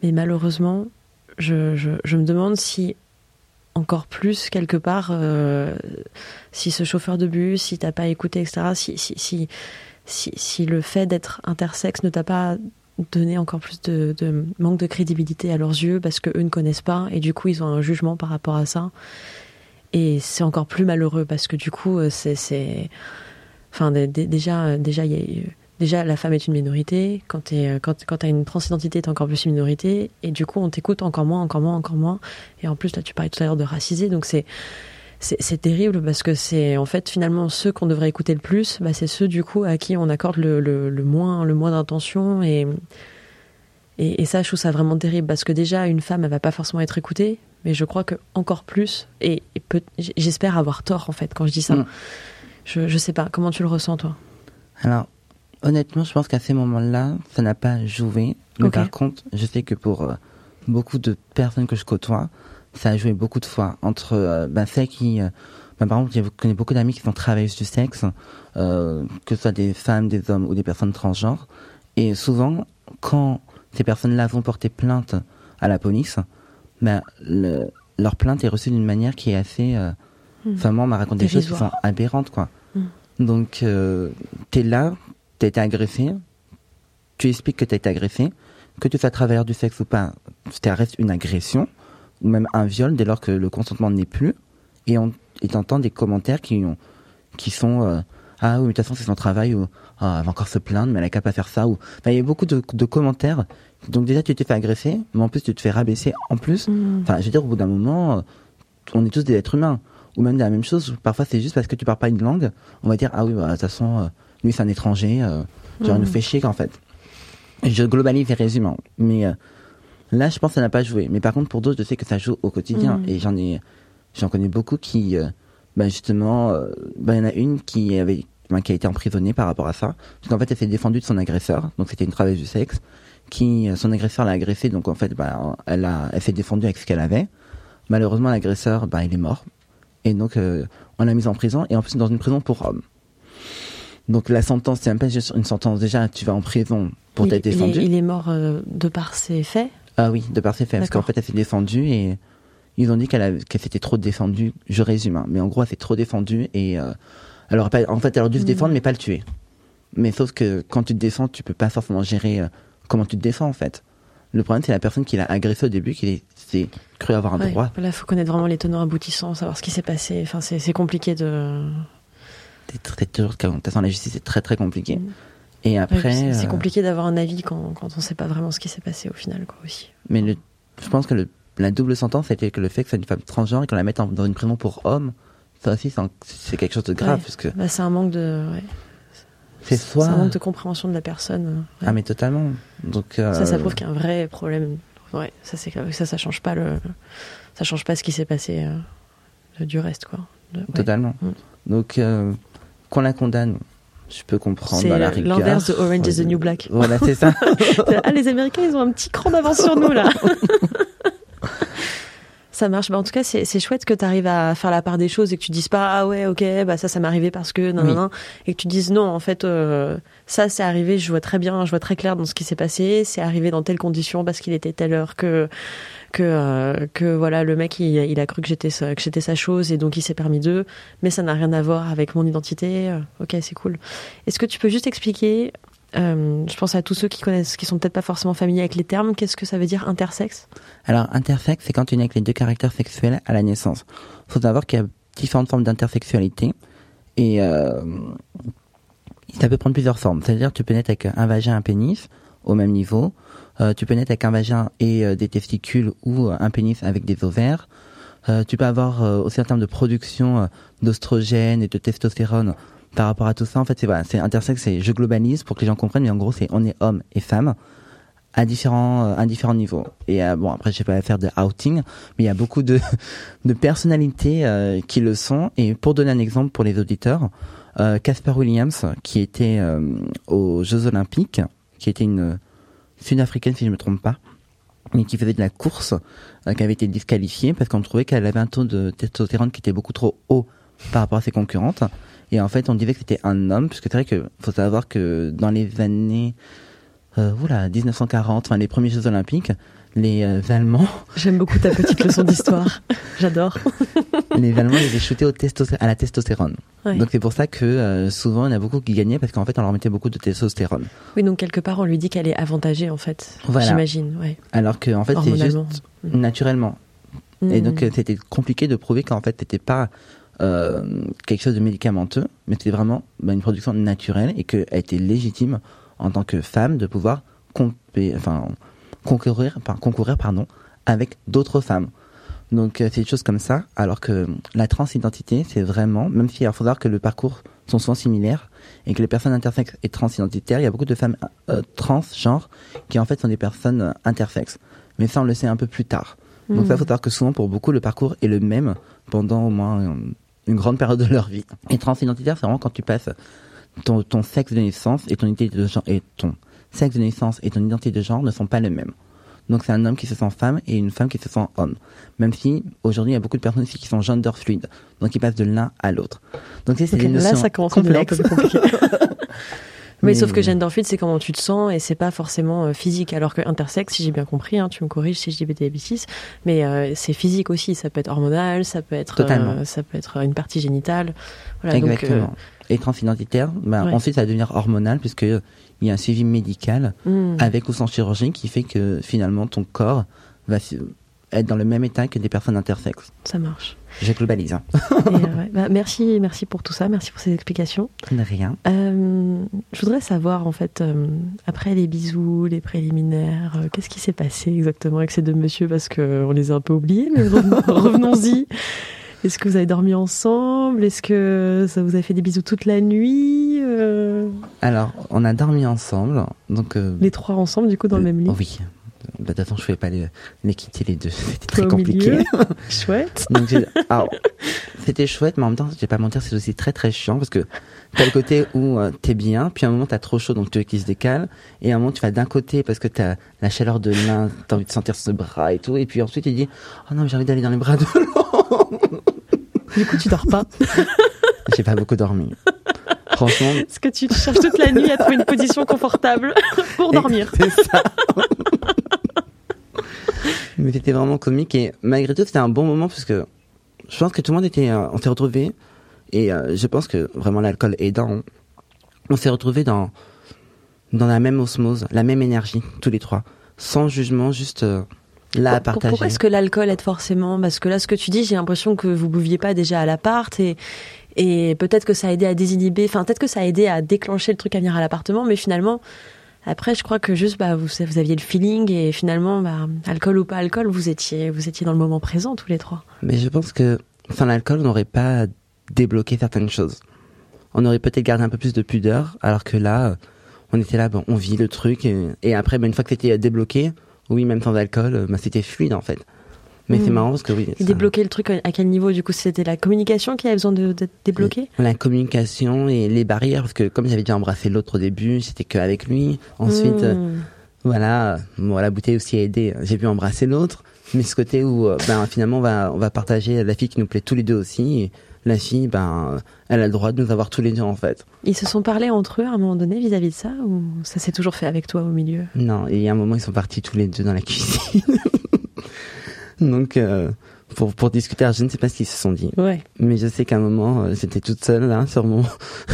Mais malheureusement, je, je, je me demande si encore plus quelque part, euh, si ce chauffeur de bus, si t'as pas écouté, etc., si, si, si, si le fait d'être intersexe ne t'a pas donné encore plus de, manque de crédibilité à leurs yeux parce que eux ne connaissent pas et du coup ils ont un jugement par rapport à ça. Et c'est encore plus malheureux parce que du coup, euh, c'est, enfin, dé- dé- déjà, euh, déjà, y a déjà, la femme est une minorité. Quand t'es, euh, quand, quand t'as une transidentité, t'es encore plus une minorité. Et du coup, on t'écoute encore moins, encore moins, encore moins. Et en plus, là, tu parlais tout à l'heure de racisé, donc c'est, c'est, terrible parce que c'est, en fait, finalement, ceux qu'on devrait écouter le plus, bah, c'est ceux du coup à qui on accorde le, le, le moins, le moins d'intention et et, et ça, je trouve ça vraiment terrible parce que déjà, une femme, elle va pas forcément être écoutée, mais je crois que encore plus, et, et j'espère avoir tort en fait quand je dis ça. Mm. Je, je sais pas, comment tu le ressens toi? Alors, honnêtement, je pense qu'à ces moments-là, ça n'a pas joué. Mais par contre, je sais que pour euh, beaucoup de personnes que je côtoie, ça a joué beaucoup de fois. Entre euh, ben, celles qui... euh, ben, par exemple, je connais beaucoup d'amis qui sont travailleuses du sexe, euh, que ce soit des femmes, des hommes ou des personnes transgenres. Et souvent, quand ces personnes-là vont porter plainte à la police, ben, le, leur plainte est reçue d'une manière qui est assez. Euh, Hmm. Enfin, moi, on m'a raconté des choses qui sont aberrantes, quoi. Hmm. Donc, euh, t'es là, t'as été agressé, tu expliques que t'as été agressé, que tu sois travailleur du sexe ou pas, ça reste une agression, ou même un viol dès lors que le consentement n'est plus, et on et t'entends des commentaires qui ont, qui sont, euh, ah oui, mais de toute façon, c'est son travail, ou, ah, elle va encore se plaindre, mais elle a qu'à pas faire ça, ou, enfin, il y a beaucoup de, de commentaires. Donc, déjà, tu t'es fait agresser, mais en plus, tu te fais rabaisser en plus. Hmm. Enfin, je veux dire, au bout d'un moment, euh, on est tous des êtres humains. Ou même la même chose, parfois c'est juste parce que tu parles pas une langue, on va dire, ah oui, bah, de toute façon, euh, lui c'est un étranger, euh, genre, il nous fait chier qu'en fait. Je globalise et résume, hein. mais là, je pense que ça n'a pas joué. Mais par contre, pour d'autres, je sais que ça joue au quotidien, Mhm. et j'en ai, j'en connais beaucoup qui, euh, bah, justement, euh, bah, il y en a une qui avait, bah, qui a été emprisonnée par rapport à ça, parce qu'en fait, elle s'est défendue de son agresseur, donc c'était une travailleuse du sexe, qui, euh, son agresseur l'a agressée, donc en fait, bah, elle a, elle s'est défendue avec ce qu'elle avait. Malheureusement, l'agresseur, bah, il est mort. Et donc, euh, on l'a mise en prison, et en plus dans une prison pour hommes. Donc la sentence, c'est même pas juste une sentence. Déjà, tu vas en prison pour t'être défendu. il est mort euh, de par ses faits. Ah oui, de par ses faits. Parce qu'en fait, elle s'est défendue et ils ont dit qu'elle qu'elle s'était trop défendue. Je résume, hein. mais en gros, elle s'est trop défendue et euh, elle aurait pas, en fait, elle aurait dû se défendre, mais pas le tuer. Mais sauf que quand tu te défends, tu peux pas forcément gérer euh, comment tu te défends en fait. Le problème, c'est la personne qui l'a agressé au début qui s'est cru avoir un Ouais. droit. Là, faut connaître vraiment les tenants aboutissants, savoir ce qui s'est passé. Enfin, c'est c'est compliqué de. C'est très toujours, de toute façon, la justice est très très compliquée. Mhm. Et Ouais, après, c'est c'est euh, compliqué d'avoir un avis quand, quand on sait pas vraiment ce qui s'est passé au final, quoi, aussi. mais le, je pense que le, la double sentence, c'était que le fait que c'est une femme transgenre et qu'on la mette en- dans une prison pour hommes, ça aussi, c'est quelque chose de grave, Ouais. parce que Bah, c'est un manque de. ouais. c'est soit. un manque de compréhension de la personne. ouais. Ah, mais totalement. Donc, euh, Ça, ça prouve qu'il y a un vrai problème. Ouais, ça, c'est ça, ça change pas le, ça change pas ce qui s'est passé euh, du reste, quoi. De-. Totalement. Mm. Donc, euh, qu'on la condamne, je peux comprendre C'est l'inverse de Orange is the New Black. Voilà, c'est ça. [laughs] ah, les Américains, ils ont un petit cran d'avance sur nous, là. [laughs] Ça marche. Bah, en tout cas, c'est c'est chouette que tu arrives à faire la part des choses et que tu dises pas ah ouais ok bah ça ça m'est arrivé parce que non Oui. non. Et que tu dises non en fait euh, ça c'est arrivé je vois très bien je vois très clair dans ce qui s'est passé. C'est arrivé dans telles conditions parce qu'il était telle heure que que euh, que voilà le mec il, il a cru que j'étais sa- que j'étais sa chose et donc il s'est permis d'eux. Mais ça n'a rien à voir avec mon identité. Euh, ok c'est cool. Est-ce que tu peux juste expliquer euh, je pense à tous ceux qui connaissent qui sont peut-être pas forcément familiers avec les termes qu'est-ce que ça veut dire intersexe? Alors, intersexe, c'est quand tu nais avec les deux caractères sexuels à la naissance. faut savoir qu'il y a différentes formes d'intersexualité. Et euh, ça peut prendre plusieurs formes. C'est-à-dire tu peux naître avec un vagin un pénis au même niveau. Euh, tu peux naître avec un vagin et des testicules ou un pénis avec des ovaires. Tu peux avoir aussi en termes de production d'ostrogène et de testostérone par rapport à tout ça. En fait, c'est voilà, c'est intersexe, c'est je globalise pour que les gens comprennent, mais en gros, c'est on est homme et femme à différents euh, à différents niveaux. Et euh, bon, après, je vais pas faire de outing, mais il y a beaucoup de [laughs] de personnalités euh, qui le sont. Et pour donner un exemple pour les auditeurs, Casper Williams, qui était aux Jeux Olympiques, qui était une sud-africaine si je me trompe pas, mais qui faisait de la course, qui avait été disqualifiée parce qu'on trouvait qu'elle avait un taux de testostérone qui était beaucoup trop haut par rapport à ses concurrentes. Et en fait, on disait que c'était un homme, puisque c'est vrai que faut savoir que dans les années euh, oula, 1940, enfin les premiers Jeux Olympiques, les euh, Allemands, [laughs] j'aime beaucoup ta petite leçon d'histoire [laughs] j'adore les Allemands ils étaient shootés au à la testostérone. Ouais. Donc c'est pour ça que euh, souvent il y en a beaucoup qui gagnaient parce qu'en fait on leur mettait beaucoup de testostérone. oui donc quelque part on lui dit qu'elle est avantagée en fait Voilà. j'imagine ouais Alors que en fait c'est juste naturellement. Et Mhm. donc euh, c'était compliqué de prouver qu'en fait c'était pas quelque chose de médicamenteux, mais c'était vraiment bah, une production naturelle et qu'elle était légitime en tant que femme de pouvoir compé- enfin, concourir, par- concourir pardon, avec d'autres femmes. Donc euh, c'est des choses comme ça, alors que la transidentité, c'est vraiment, même si il faut savoir que le parcours sont souvent similaires et que les personnes intersexes et transidentitaires, il y a beaucoup de femmes euh, transgenres qui en fait sont des personnes euh, intersexes. Mais ça, on le sait un peu plus tard. Donc ça, faut savoir que souvent, pour beaucoup, le parcours est le même pendant au moins euh, une grande période de leur vie. Et transidentitaire, c'est vraiment quand tu passes ton, ton sexe de naissance et ton identité de genre et ton sexe de naissance et ton identité de genre ne sont pas les mêmes. Donc c'est un homme qui se sent femme et une femme qui se sent homme. Même si aujourd'hui il y a beaucoup de personnes aussi qui sont gender fluides, donc ils passent de l'un à l'autre. Donc c'est c'est Ok, des là notions ça commence complexes. [laughs] Mais, sauf que gender fluide, c'est comment tu te sens et c'est pas forcément euh, physique. Alors que intersexe, si j'ai bien compris, hein, tu me corriges si je dis bêtises, mais euh, c'est physique aussi. Ça peut être hormonal, ça peut être, Totalement. ça peut être une partie génitale. Voilà, donc, Exactement. Et transidentitaire, bah, Ouais. ensuite ça va devenir hormonal puisque il y a un suivi médical hmm. avec ou sans chirurgie qui fait que finalement ton corps va être dans le même état que des personnes intersexes. ça marche. Je globalise, hein. Euh, ouais. Bah, merci, merci pour tout ça, merci pour ces explications. De rien. Euh, je voudrais savoir en fait, euh, après les bisous, les préliminaires, qu'est-ce qui s'est passé exactement avec ces deux messieurs? Parce que on les a un peu oubliés, mais revenons- [laughs] revenons-y. Est-ce que vous avez dormi ensemble? Est-ce que ça vous a fait des bisous toute la nuit Alors, on a dormi ensemble, donc... Les trois ensemble du coup dans le même lit? Oui. Bah, toute façon, je pouvais pas les, les quitter les deux. [laughs] C'était très compliqué. milieu. [laughs] Chouette. Donc, j'ai- [laughs] alors, c'était chouette, mais en même temps, je vais pas mentir, c'est aussi très très chiant parce que t'as le côté où euh, t'es bien, puis à un moment t'as trop chaud, donc tu veux qu'il se décale, et à un moment tu vas d'un côté parce que t'as la chaleur de l'un, t'as envie de sentir ce bras et tout, et puis ensuite tu dis, oh non, mais j'ai envie d'aller dans les bras de l'autre. Du coup tu dors pas. J'ai pas beaucoup dormi. Franchement, Est-ce que tu cherches toute la nuit à trouver une position confortable pour dormir c'est ça. [laughs] mais c'était vraiment comique et malgré tout c'était un bon moment parce que je pense que tout le monde était, euh, on s'est retrouvés et euh, je pense que vraiment l'alcool aidant, on s'est retrouvés dans dans la même osmose, la même énergie tous les trois, sans jugement, juste euh, là à partager. Pourquoi est-ce que l'alcool aide forcément? Parce que là, ce que tu dis, j'ai l'impression que vous buviez pas déjà à l'appart et, et peut-être que ça a aidé à désinhiber, enfin peut-être que ça a aidé à déclencher le truc à venir à l'appartement, mais finalement, après, je crois que juste, bah, vous, vous aviez le feeling et finalement, bah, alcool ou pas alcool, vous étiez, vous étiez dans le moment présent tous les trois. Mais je pense que sans l'alcool, on n'aurait pas débloqué certaines choses. On aurait peut-être gardé un peu plus de pudeur, alors que là, on était là, bon, on vit le truc, et, après, bah, une fois que c'était débloqué, oui, même sans alcool, bah, c'était fluide en fait. Mais c'est Mhm. marrant parce que oui. Et ça- débloquer le truc à quel niveau Du coup, c'était la communication qui avait besoin d'être débloquée? La communication et les barrières, parce que comme j'avais déjà embrassé l'autre au début, c'était qu'avec lui. Ensuite, euh, Hmm. voilà, bon, la bouteille aussi a aidé. J'ai pu embrasser l'autre, mais ce côté où, euh, ben, finalement, on va, on va partager la fille qui nous plaît tous les deux aussi. Et la fille, ben, elle a le droit de nous avoir tous les deux en fait. Ils se sont parlé entre eux à un moment donné vis-à-vis de ça ou ça s'est toujours fait avec toi au milieu? Non, il y a un moment, ils sont partis tous les deux dans la [laughs] cuisine. Donc, euh, pour, pour discuter, alors, je ne sais pas ce qu'ils se sont dit. Ouais. Mais je sais qu'à un moment, euh, j'étais toute seule là sur mon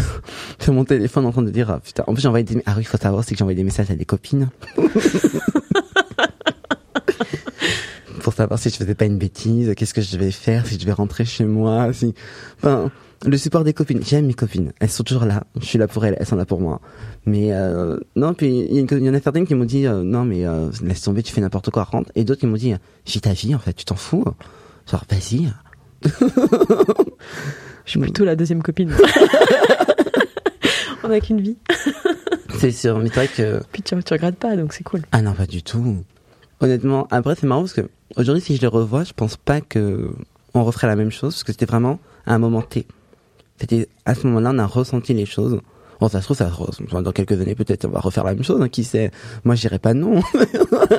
[laughs] sur mon téléphone en train de dire ah, putain. En plus, j'ai envoyé des ah oui, faut savoir c'est que j'ai envoyé des messages à des copines [laughs] pour savoir si je faisais pas une bêtise, qu'est-ce que je devais faire, si je devais rentrer chez moi, si enfin le support des copines. J'aime mes copines, elles sont toujours là. Je suis là pour elles, elles sont là pour moi. Mais euh, non, puis il y, en a certaines qui m'ont dit euh, non mais euh, laisse tomber, tu fais n'importe quoi, rentre. Et d'autres qui m'ont dit vis ta vie en fait, tu t'en fous. Genre vas-y. [laughs] Je suis plutôt la deuxième copine. [laughs] On a qu'une vie. C'est sûr, mais c'est vrai que Puis tu, tu regrettes pas, donc c'est cool. ah non pas du tout. Honnêtement, après c'est marrant parce que aujourd'hui si je les revois, je pense pas que on referait la même chose parce que c'était vraiment à un moment T. C'était à ce moment-là on a ressenti les choses. Bon ça se trouve ça dans quelques années peut-être on va refaire la même chose, hein, qui sait. Moi je dirais pas non.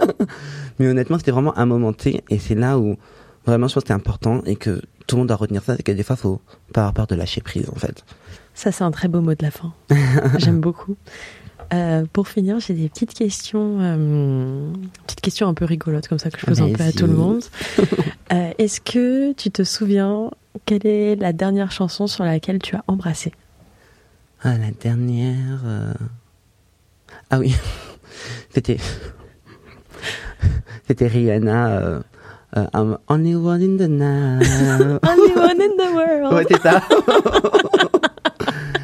[laughs] mais honnêtement c'était vraiment un moment T et c'est là où vraiment je pense que c'est important et que tout le monde doit retenir ça, c'est que des fois faut pas avoir peur de lâcher prise en fait. Ça, c'est un très beau mot de la fin. [laughs] J'aime beaucoup. Euh, pour finir, j'ai des petites questions, euh, petites questions un peu rigolotes comme ça que je pose un peu à tout le monde. [laughs] Euh, Est-ce que tu te souviens quelle est la dernière chanson sur laquelle tu as embrassé? Ah, la dernière. Ah oui, [laughs] c'était. [laughs] C'était Rihanna. I'm only one in the night. Only one in the world. ouais, c'est ça.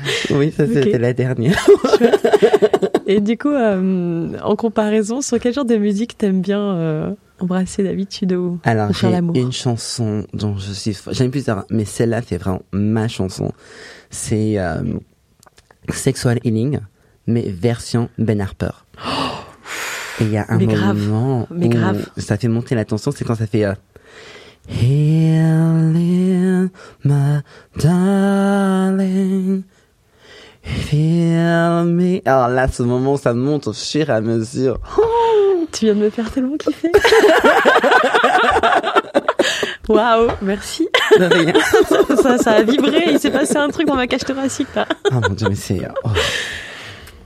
[laughs] oui, ça c'était la dernière. [laughs] Et du coup, euh, en comparaison, sur quel genre de musique t'aimes bien euh, embrasser d'habitude ou, Alors, ou faire j'ai l'amour? une chanson dont je suis. J'aime plusieurs, mais celle-là, c'est vraiment ma chanson. C'est euh, Sexual Healing, mais version Ben Harper. [gasps] Et il y a un Mais grave, moment mais où grave. ça fait monter la tension, c'est quand ça fait euh, Healing, my darling. Feel me. Alors là, ce moment, ça monte au fur et à mesure. [laughs] Tu viens de me faire tellement kiffer. [laughs] Waouh, merci. De rien. [laughs] Ça, ça a vibré. Il s'est passé un truc dans ma cage thoracique là. Oh mon dieu, mais c'est. oh.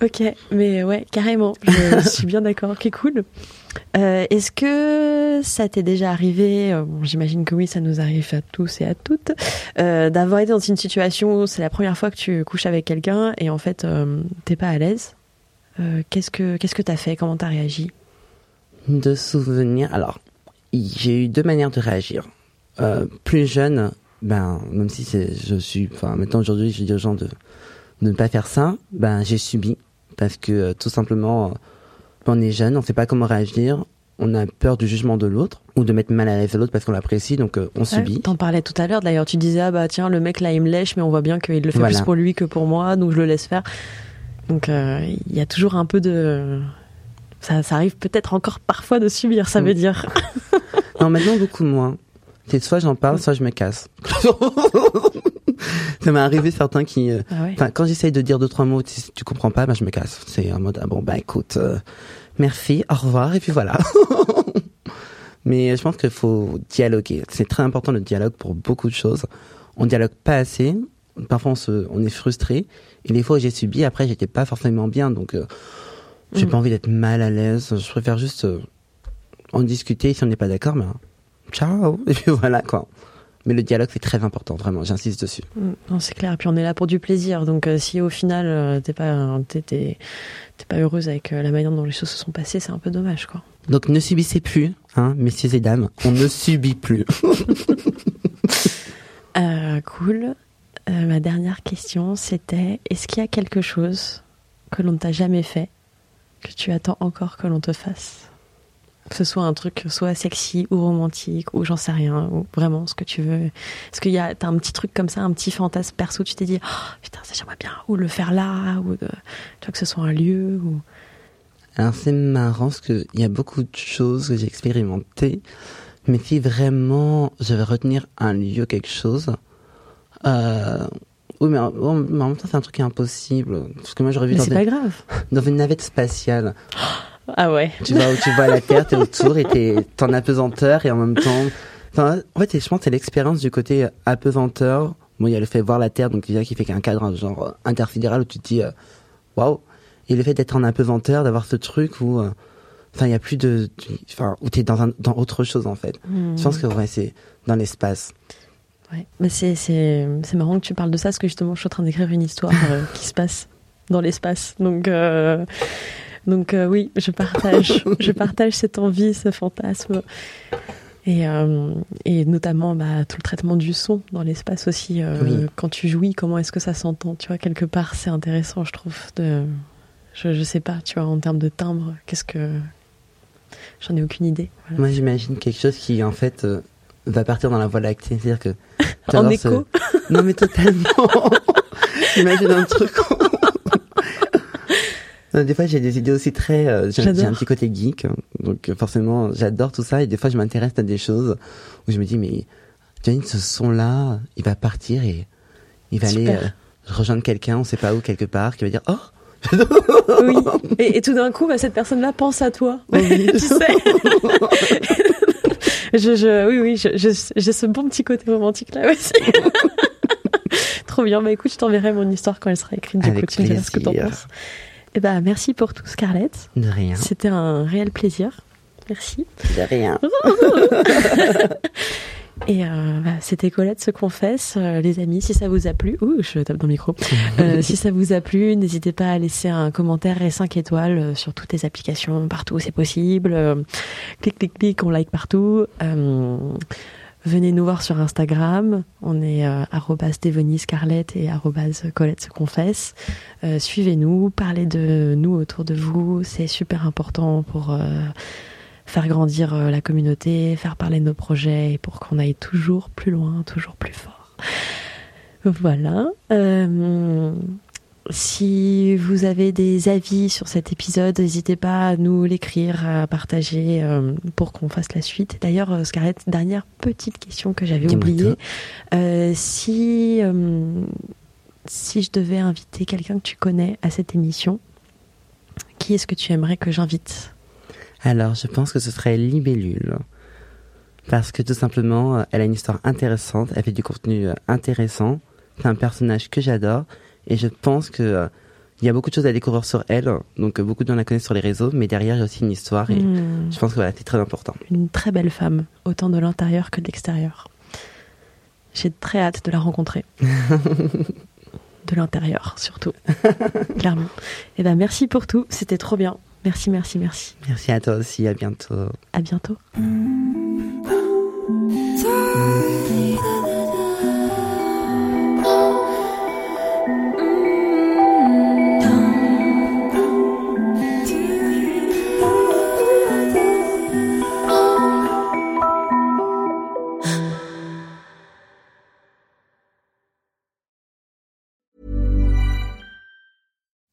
Ok, mais ouais, carrément. Je suis bien d'accord. Ok, cool. Euh, Est-ce que ça t'est déjà arrivé euh, bon, J'imagine que oui, ça nous arrive à tous et à toutes, euh, d'avoir été dans une situation où c'est la première fois que tu couches avec quelqu'un et en fait t'es pas à l'aise. Qu'est-ce que qu'est-ce que t'as fait? Comment t'as réagi? De souvenirs. Alors, j'ai eu deux manières de réagir. Plus jeune, ben, même si je suis, enfin, maintenant aujourd'hui, je dis aux gens de, de ne pas faire ça, ben, j'ai subi. Parce que, tout simplement, on est jeune, on sait pas comment réagir, on a peur du jugement de l'autre, ou de mettre mal à l'aise l'autre parce qu'on l'apprécie, donc euh, on subit. Ouais, T'en parlais tout à l'heure. D'ailleurs, tu disais ah bah tiens le mec là il me lèche, mais on voit bien qu'il le fait Voilà. plus pour lui que pour moi, donc je le laisse faire. Donc euh, il y a toujours un peu de ça, ça arrive peut-être encore parfois de subir, ça Mm. veut dire. Non, maintenant, beaucoup moins. C'est soit j'en parle, soit je me casse. [laughs] [laughs] ça m'est arrivé certains qui, euh, Ah ouais. Quand j'essaye de dire deux trois mots, si tu comprends pas, ben je me casse. C'est en mode ah bon bah écoute, euh, merci, au revoir et puis voilà. [laughs] Mais je pense qu'il faut dialoguer. C'est très important le dialogue pour beaucoup de choses. On dialogue pas assez. Parfois on se, on est frustré. Et les fois où j'ai subi, après j'étais pas forcément bien, donc euh, j'ai Mm. pas envie d'être mal à l'aise. Je préfère juste euh, en discuter. Si on n'est pas d'accord, ben ciao [laughs] et puis voilà quoi. Mais le dialogue c'est très important, vraiment. J'insiste dessus. Mm, Non, c'est clair. Puis on est là pour du plaisir. Donc euh, si au final euh, t'es pas t'es pas heureuse avec euh, la manière dont les choses se sont passées, c'est un peu dommage quoi. Donc ne subissez plus, hein, messieurs et dames, on ne subit plus. [laughs] Euh, cool. Euh, ma dernière question, c'était est-ce qu'il y a quelque chose que l'on ne t'a jamais fait, que tu attends encore que l'on te fasse? Que ce soit un truc soit sexy ou romantique ou j'en sais rien, ou vraiment ce que tu veux. Est-ce qu'il y a t'as un petit truc comme ça, un petit fantasme perso, tu t'es dit oh, putain ça j'aimerais bien ou le faire là ou de, tu vois que ce soit un lieu ou Alors c'est marrant parce qu'il y a beaucoup de choses que j'ai expérimentées, mais si vraiment je vais retenir un lieu, quelque chose, euh, oui mais en, même temps c'est un truc impossible, parce que moi j'aurais vu mais dans une, pas grave. [laughs] dans une navette spatiale, Ah ouais. tu vois où tu vois la Terre, t'es autour et t'es en apesanteur et en même temps, enfin, en fait je pense que c'est l'expérience du côté apesanteur. Bon il y a le fait voir la Terre, donc déjà qui fait qu'un cadre genre euh, intersidéral où tu te dis euh, waouh, et le fait d'être en apesanteur, d'avoir ce truc où euh, Enfin, il y a plus de, enfin, où t'es dans un, dans autre chose en fait. Je pense que ouais, c'est dans l'espace. Ouais. Mais c'est, c'est, c'est marrant que tu parles de ça, parce que justement, je suis en train d'écrire une histoire euh, qui se passe dans l'espace. Donc, euh, donc euh, oui, je partage, [laughs] je partage cette envie, ce fantasme. Et, euh, et notamment bah, tout le traitement du son dans l'espace aussi. euh, Oui. Quand tu jouis, comment est-ce que ça s'entend Tu vois, quelque part, c'est intéressant, je trouve. De, je, je sais pas, tu vois, en termes de timbre, qu'est-ce que. J'en ai aucune idée. Voilà. Moi, j'imagine quelque chose qui en fait va partir dans la voie lactée, c'est-à-dire que [laughs] En écho ce- Non mais totalement. [laughs] J'imagine un truc. Non, Des fois, j'ai des idées aussi très. euh, j'ai un petit côté geek, hein. donc euh, forcément, j'adore tout ça. Et des fois, je m'intéresse à des choses où je me dis, mais Janine, ce son-là, il va partir et il va Super. aller euh, rejoindre quelqu'un, on sait pas où, quelque part, qui va dire, oh, Oui. [laughs] Et, et tout d'un coup, bah, cette personne-là pense à toi. Oui. [laughs] tu sais. [laughs] je, je, oui, oui, je- je- j'ai ce bon petit côté romantique là aussi. Trop bien. Bah écoute, je t'enverrai mon histoire quand elle sera écrite. Du Avec coup, tu me diras ce que t'en penses. Et bah merci pour tout, Scarlett. de rien, C'était un réel plaisir. Merci. de rien. [laughs] Et euh, bah, c'était Colette se confesse, Euh, les amis. Si ça vous a plu, ouh, je tape dans le micro. Euh, [laughs] si ça vous a plu, n'hésitez pas à laisser un commentaire et 5 étoiles sur toutes les applications, partout où c'est possible. Clic, clic, clic, on like partout. Venez nous voir sur Instagram. On est euh, Scarlett et Colette se confesse. Euh, Suivez-nous, parlez de nous autour de vous. C'est super important pour euh, faire grandir euh, la communauté, faire parler de nos projets et pour qu'on aille toujours plus loin, toujours plus fort. Voilà. Euh, si vous avez des avis sur cet épisode, n'hésitez pas à nous l'écrire, à partager euh, pour qu'on fasse la suite. D'ailleurs, euh, Scarlett, dernière petite question que j'avais oubliée. Euh, si, euh, si je devais inviter quelqu'un que tu connais à cette émission, qui est-ce que tu aimerais que j'invite? Alors, je pense que ce serait Libellule. Parce que tout simplement, elle a une histoire intéressante, elle fait du contenu intéressant. C'est un personnage que j'adore. Et je pense que euh, il y a beaucoup de choses à découvrir sur elle, donc euh, beaucoup de gens la connaissent sur les réseaux, mais derrière il y a aussi une histoire et Hmm. je pense que voilà, c'est très important. Une très belle femme, autant de l'intérieur que de l'extérieur. J'ai très hâte de la rencontrer. [laughs] de l'intérieur, surtout. [laughs] Clairement. Eh ben, merci pour tout. C'était trop bien. Merci, merci, merci. Merci à toi aussi, à bientôt. À bientôt.